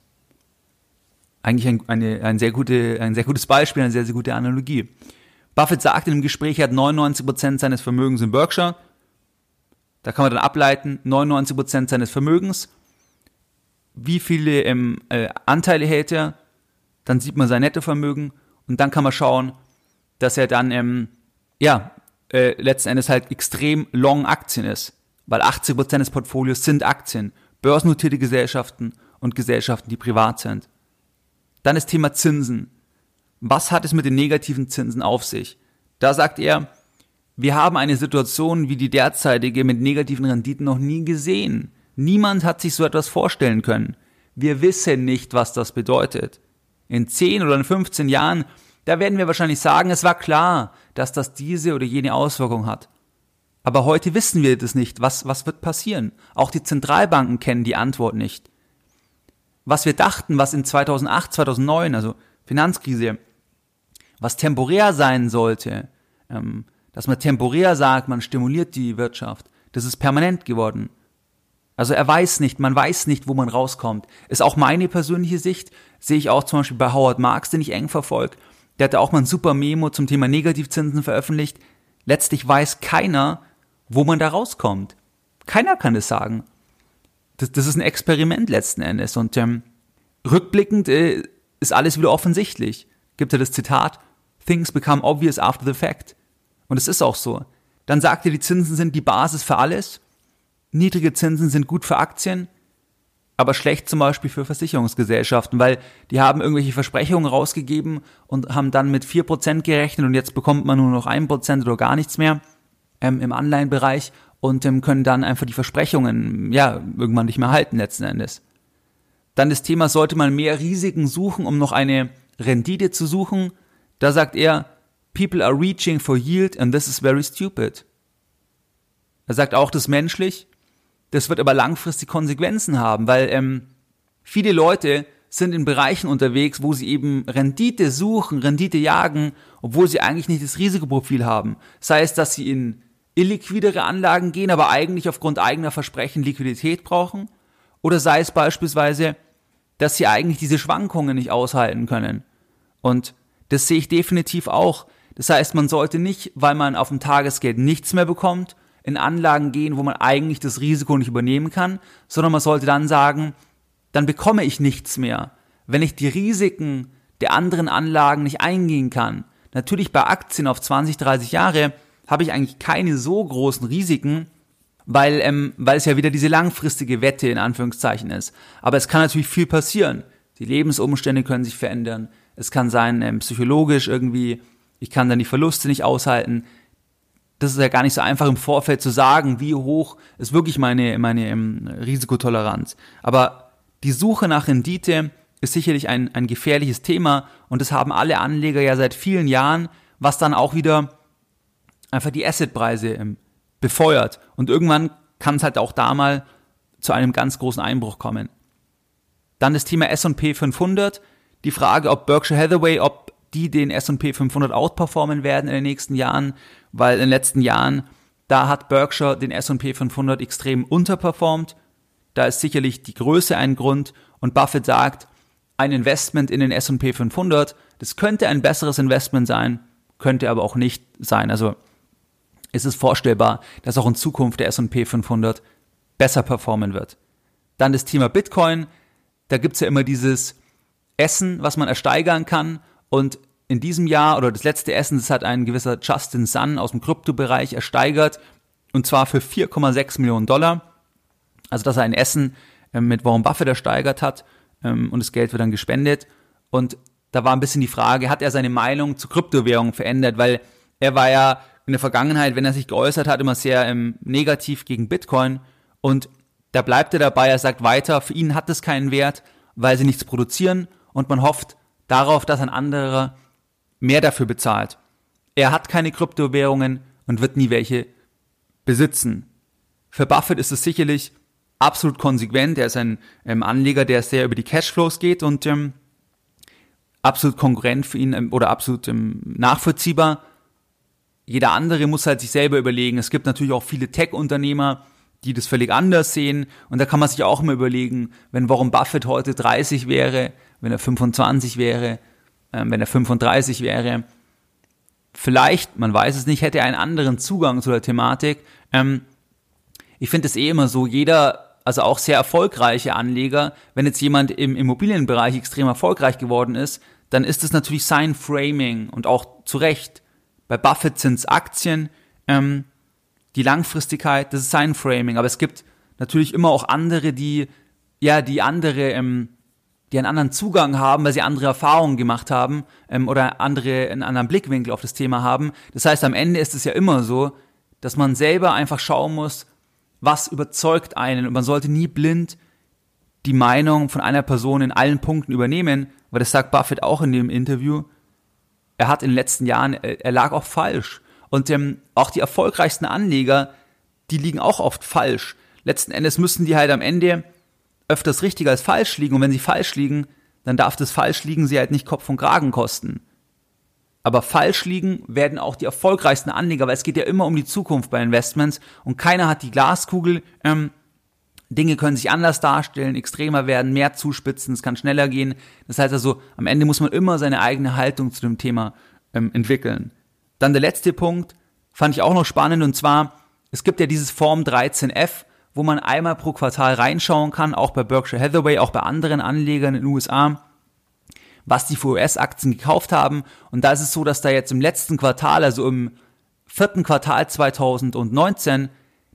eigentlich ein, eine, ein, sehr gute, ein sehr gutes Beispiel, eine sehr, sehr gute Analogie. Buffett sagt in dem Gespräch, er hat 99% seines Vermögens in Berkshire. Da kann man dann ableiten, 99% seines Vermögens. Wie viele ähm, äh, Anteile hält er? Dann sieht man sein Nettovermögen und dann kann man schauen, dass er dann, ähm, ja, äh, letzten Endes halt extrem long Aktien ist. Weil 80% des Portfolios sind Aktien, börsennotierte Gesellschaften und Gesellschaften, die privat sind. Dann das Thema Zinsen. Was hat es mit den negativen Zinsen auf sich? Da sagt er, wir haben eine Situation wie die derzeitige mit negativen Renditen noch nie gesehen. Niemand hat sich so etwas vorstellen können. wir wissen nicht, was das bedeutet. In 10 oder in 15 Jahren, da werden wir wahrscheinlich sagen, es war klar, dass das diese oder jene Auswirkung hat. Aber heute wissen wir das nicht. Was, was wird passieren? Auch die Zentralbanken kennen die Antwort nicht. Was wir dachten, was in 2008, 2009, also Finanzkrise, was temporär sein sollte, ähm, dass man temporär sagt, man stimuliert die Wirtschaft, das ist permanent geworden. Also er weiß nicht, man weiß nicht, wo man rauskommt. Ist auch meine persönliche Sicht, sehe ich auch zum Beispiel bei Howard Marks, den ich eng verfolge. Der hatte auch mal ein super Memo zum Thema Negativzinsen veröffentlicht. Letztlich weiß keiner, wo man da rauskommt. Keiner kann es sagen. Das, das ist ein Experiment letzten Endes. Und ähm, rückblickend äh, ist alles wieder offensichtlich. Gibt er das Zitat, Things become obvious after the fact. Und es ist auch so. Dann sagt er, die Zinsen sind die Basis für alles. Niedrige Zinsen sind gut für Aktien, aber schlecht zum Beispiel für Versicherungsgesellschaften, weil die haben irgendwelche Versprechungen rausgegeben und haben dann mit 4% gerechnet und jetzt bekommt man nur noch 1% oder gar nichts mehr ähm, im Anleihenbereich und ähm, können dann einfach die Versprechungen ja irgendwann nicht mehr halten letzten Endes. Dann das Thema, sollte man mehr Risiken suchen, um noch eine Rendite zu suchen? Da sagt er, people are reaching for yield and this is very stupid. Er sagt auch, das ist menschlich, das wird aber langfristig Konsequenzen haben, weil ähm, viele Leute sind in Bereichen unterwegs, wo sie eben Rendite suchen, Rendite jagen, obwohl sie eigentlich nicht das Risikoprofil haben. Sei es, dass sie in illiquidere Anlagen gehen, aber eigentlich aufgrund eigener Versprechen Liquidität brauchen, oder sei es beispielsweise, dass sie eigentlich diese Schwankungen nicht aushalten können. Und das sehe ich definitiv auch. Das heißt, man sollte nicht, weil man auf dem Tagesgeld nichts mehr bekommt, in Anlagen gehen, wo man eigentlich das Risiko nicht übernehmen kann, sondern man sollte dann sagen, dann bekomme ich nichts mehr. Wenn ich die Risiken der anderen Anlagen nicht eingehen kann. Natürlich bei Aktien auf 20, 30 Jahre habe ich eigentlich keine so großen Risiken, weil, ähm, weil es ja wieder diese langfristige Wette in Anführungszeichen ist. Aber es kann natürlich viel passieren. Die Lebensumstände können sich verändern. Es kann sein, ähm, psychologisch irgendwie, ich kann dann die Verluste nicht aushalten. Das ist ja gar nicht so einfach im Vorfeld zu sagen, wie hoch ist wirklich meine, meine ähm, Risikotoleranz. Aber die Suche nach Rendite ist sicherlich ein, ein gefährliches Thema und das haben alle Anleger ja seit vielen Jahren, was dann auch wieder einfach die Assetpreise ähm, befeuert. Und irgendwann kann es halt auch da mal zu einem ganz großen Einbruch kommen. Dann das Thema S&P 500, die Frage, ob Berkshire Hathaway, ob die den S&P 500 outperformen werden in den nächsten Jahren, weil in den letzten Jahren, da hat Berkshire den S&P 500 extrem unterperformt. Da ist sicherlich die Größe ein Grund und Buffett sagt, ein Investment in den S&P 500, das könnte ein besseres Investment sein, könnte aber auch nicht sein. Also ist es vorstellbar, dass auch in Zukunft der S&P 500 besser performen wird. Dann das Thema Bitcoin. Da gibt's ja immer dieses Essen, was man ersteigern kann. Und in diesem Jahr oder das letzte Essen, das hat ein gewisser Justin Sun aus dem Kryptobereich ersteigert. Und zwar für 4,6 Millionen Dollar. Also, dass er ein Essen ähm, mit Warren Buffett ersteigert hat. Ähm, und das Geld wird dann gespendet. Und da war ein bisschen die Frage, hat er seine Meinung zu Kryptowährungen verändert? Weil er war ja in der Vergangenheit, wenn er sich geäußert hat, immer sehr ähm, negativ gegen Bitcoin. Und da bleibt er dabei, er sagt weiter, für ihn hat es keinen Wert, weil sie nichts produzieren und man hofft darauf, dass ein anderer mehr dafür bezahlt. Er hat keine Kryptowährungen und wird nie welche besitzen. Für Buffett ist es sicherlich absolut konsequent. Er ist ein ähm, Anleger, der sehr über die Cashflows geht und ähm, absolut konkurrent für ihn ähm, oder absolut ähm, nachvollziehbar. Jeder andere muss halt sich selber überlegen. Es gibt natürlich auch viele Tech-Unternehmer, die das völlig anders sehen. Und da kann man sich auch mal überlegen, wenn Warren Buffett heute 30 wäre, wenn er 25 wäre, äh, wenn er 35 wäre, vielleicht, man weiß es nicht, hätte er einen anderen Zugang zu der Thematik. Ähm, ich finde es eh immer so, jeder, also auch sehr erfolgreiche Anleger, wenn jetzt jemand im Immobilienbereich extrem erfolgreich geworden ist, dann ist es natürlich sein Framing und auch zu Recht. Bei Buffett sind es Aktien, ähm, die Langfristigkeit, das ist sein Framing. Aber es gibt natürlich immer auch andere, die, ja, die andere, ähm, die einen anderen Zugang haben, weil sie andere Erfahrungen gemacht haben ähm, oder andere, einen anderen Blickwinkel auf das Thema haben. Das heißt, am Ende ist es ja immer so, dass man selber einfach schauen muss, was überzeugt einen. Und man sollte nie blind die Meinung von einer Person in allen Punkten übernehmen, weil das sagt Buffett auch in dem Interview. Er hat in den letzten Jahren, er lag auch falsch. Und ähm, auch die erfolgreichsten Anleger, die liegen auch oft falsch. Letzten Endes müssen die halt am Ende öfters richtig als falsch liegen. Und wenn sie falsch liegen, dann darf das falsch liegen sie halt nicht Kopf und Kragen kosten. Aber falsch liegen werden auch die erfolgreichsten Anleger, weil es geht ja immer um die Zukunft bei Investments und keiner hat die Glaskugel. Ähm, Dinge können sich anders darstellen, extremer werden, mehr zuspitzen, es kann schneller gehen. Das heißt also, am Ende muss man immer seine eigene Haltung zu dem Thema ähm, entwickeln. Dann der letzte Punkt, fand ich auch noch spannend, und zwar, es gibt ja dieses Form 13F, wo man einmal pro Quartal reinschauen kann, auch bei Berkshire Hathaway, auch bei anderen Anlegern in den USA, was die für US-Aktien gekauft haben. Und da ist es so, dass da jetzt im letzten Quartal, also im vierten Quartal 2019,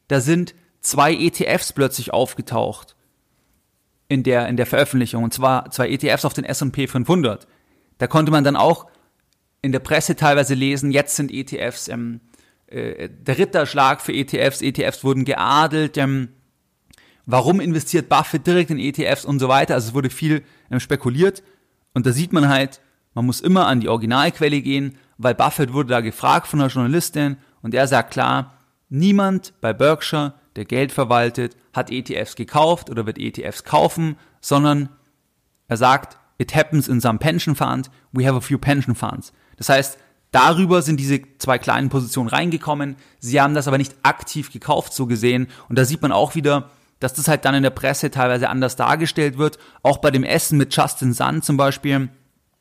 da sind zwei ETFs plötzlich aufgetaucht in der, in der Veröffentlichung. Und zwar zwei ETFs auf den S&P 500. Da konnte man dann auch in der Presse teilweise lesen, jetzt sind ETFs ähm, äh, der Ritterschlag für ETFs, ETFs wurden geadelt, ähm, warum investiert Buffett direkt in ETFs und so weiter. Also es wurde viel ähm, spekuliert und da sieht man halt, man muss immer an die Originalquelle gehen, weil Buffett wurde da gefragt von einer Journalistin und er sagt klar, niemand bei Berkshire, der Geld verwaltet, hat ETFs gekauft oder wird ETFs kaufen, sondern er sagt, it happens in some pension fund, we have a few pension funds. Das heißt, darüber sind diese zwei kleinen Positionen reingekommen. Sie haben das aber nicht aktiv gekauft, so gesehen. Und da sieht man auch wieder, dass das halt dann in der Presse teilweise anders dargestellt wird. Auch bei dem Essen mit Justin Sun zum Beispiel,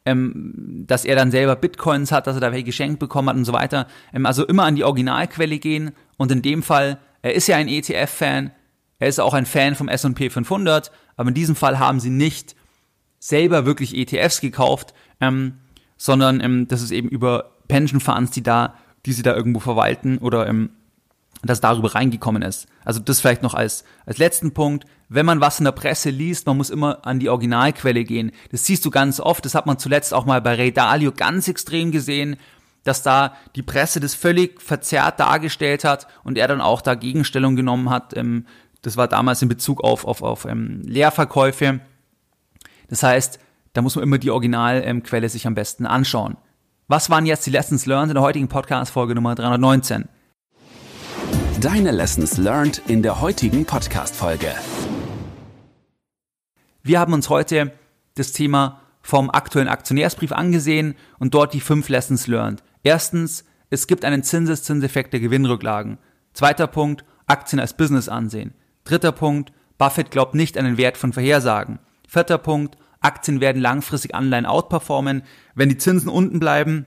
ähm, dass er dann selber Bitcoins hat, dass er da welche geschenkt bekommen hat und so weiter. Ähm, also immer an die Originalquelle gehen. Und in dem Fall, er ist ja ein ETF-Fan, er ist auch ein Fan vom S&P 500, aber in diesem Fall haben sie nicht selber wirklich ETFs gekauft, ähm, sondern ähm, das ist eben über Pension Funds, die da, die sie da irgendwo verwalten oder ähm, dass darüber reingekommen ist. Also das vielleicht noch als, als letzten Punkt. Wenn man was in der Presse liest, man muss immer an die Originalquelle gehen. Das siehst du ganz oft. Das hat man zuletzt auch mal bei Ray Dalio ganz extrem gesehen, dass da die Presse das völlig verzerrt dargestellt hat und er dann auch da Gegenstellung genommen hat. Ähm, das war damals in Bezug auf, auf, auf ähm, Leerverkäufe. Das heißt, da muss man immer die Originalquelle sich am besten anschauen. Was waren jetzt die Lessons learned in der heutigen Podcast-Folge Nummer 319? Deine Lessons learned in der heutigen Podcast-Folge. Wir haben uns heute das Thema vom aktuellen Aktionärsbrief angesehen und dort die fünf Lessons learned. Erstens, es gibt einen Zinseszinseffekt der Gewinnrücklagen. Zweiter Punkt, Aktien als Business ansehen. Dritter Punkt, Buffett glaubt nicht an den Wert von Vorhersagen. Vierter Punkt, Aktien werden langfristig Anleihen outperformen, wenn die Zinsen unten bleiben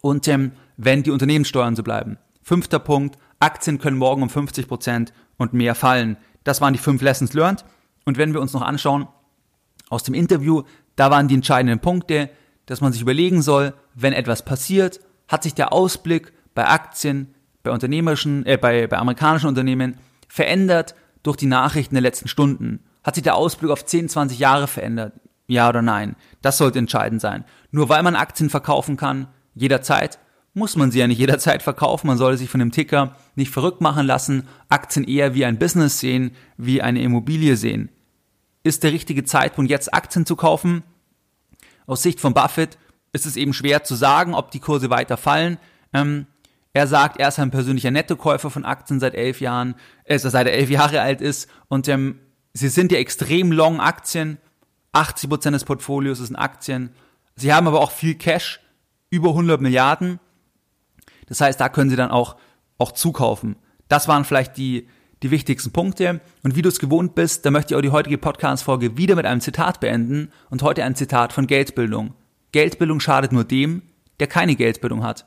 und ähm, wenn die Unternehmenssteuern so bleiben. Fünfter Punkt, Aktien können morgen um 50 Prozent und mehr fallen. Das waren die fünf Lessons learned. Und wenn wir uns noch anschauen aus dem Interview, da waren die entscheidenden Punkte, dass man sich überlegen soll, wenn etwas passiert, hat sich der Ausblick bei Aktien, bei unternehmerischen, äh, bei, bei amerikanischen Unternehmen verändert durch die Nachrichten der letzten Stunden. Hat sich der Ausblick auf 10, 20 Jahre verändert? Ja oder nein? Das sollte entscheidend sein. Nur weil man Aktien verkaufen kann, jederzeit, muss man sie ja nicht jederzeit verkaufen. Man sollte sich von dem Ticker nicht verrückt machen lassen, Aktien eher wie ein Business sehen, wie eine Immobilie sehen. Ist der richtige Zeitpunkt, jetzt Aktien zu kaufen? Aus Sicht von Buffett ist es eben schwer zu sagen, ob die Kurse weiter fallen. Ähm, er sagt, er ist ein persönlicher Nettokäufer von Aktien seit elf Jahren, äh, seit er elf Jahre alt ist und ähm, sie sind ja extrem long Aktien 80 Prozent des Portfolios ist in Aktien. Sie haben aber auch viel Cash, über 100 Milliarden. Das heißt, da können Sie dann auch, auch zukaufen. Das waren vielleicht die, die wichtigsten Punkte. Und wie du es gewohnt bist, da möchte ich auch die heutige Podcast-Folge wieder mit einem Zitat beenden und heute ein Zitat von Geldbildung. Geldbildung schadet nur dem, der keine Geldbildung hat.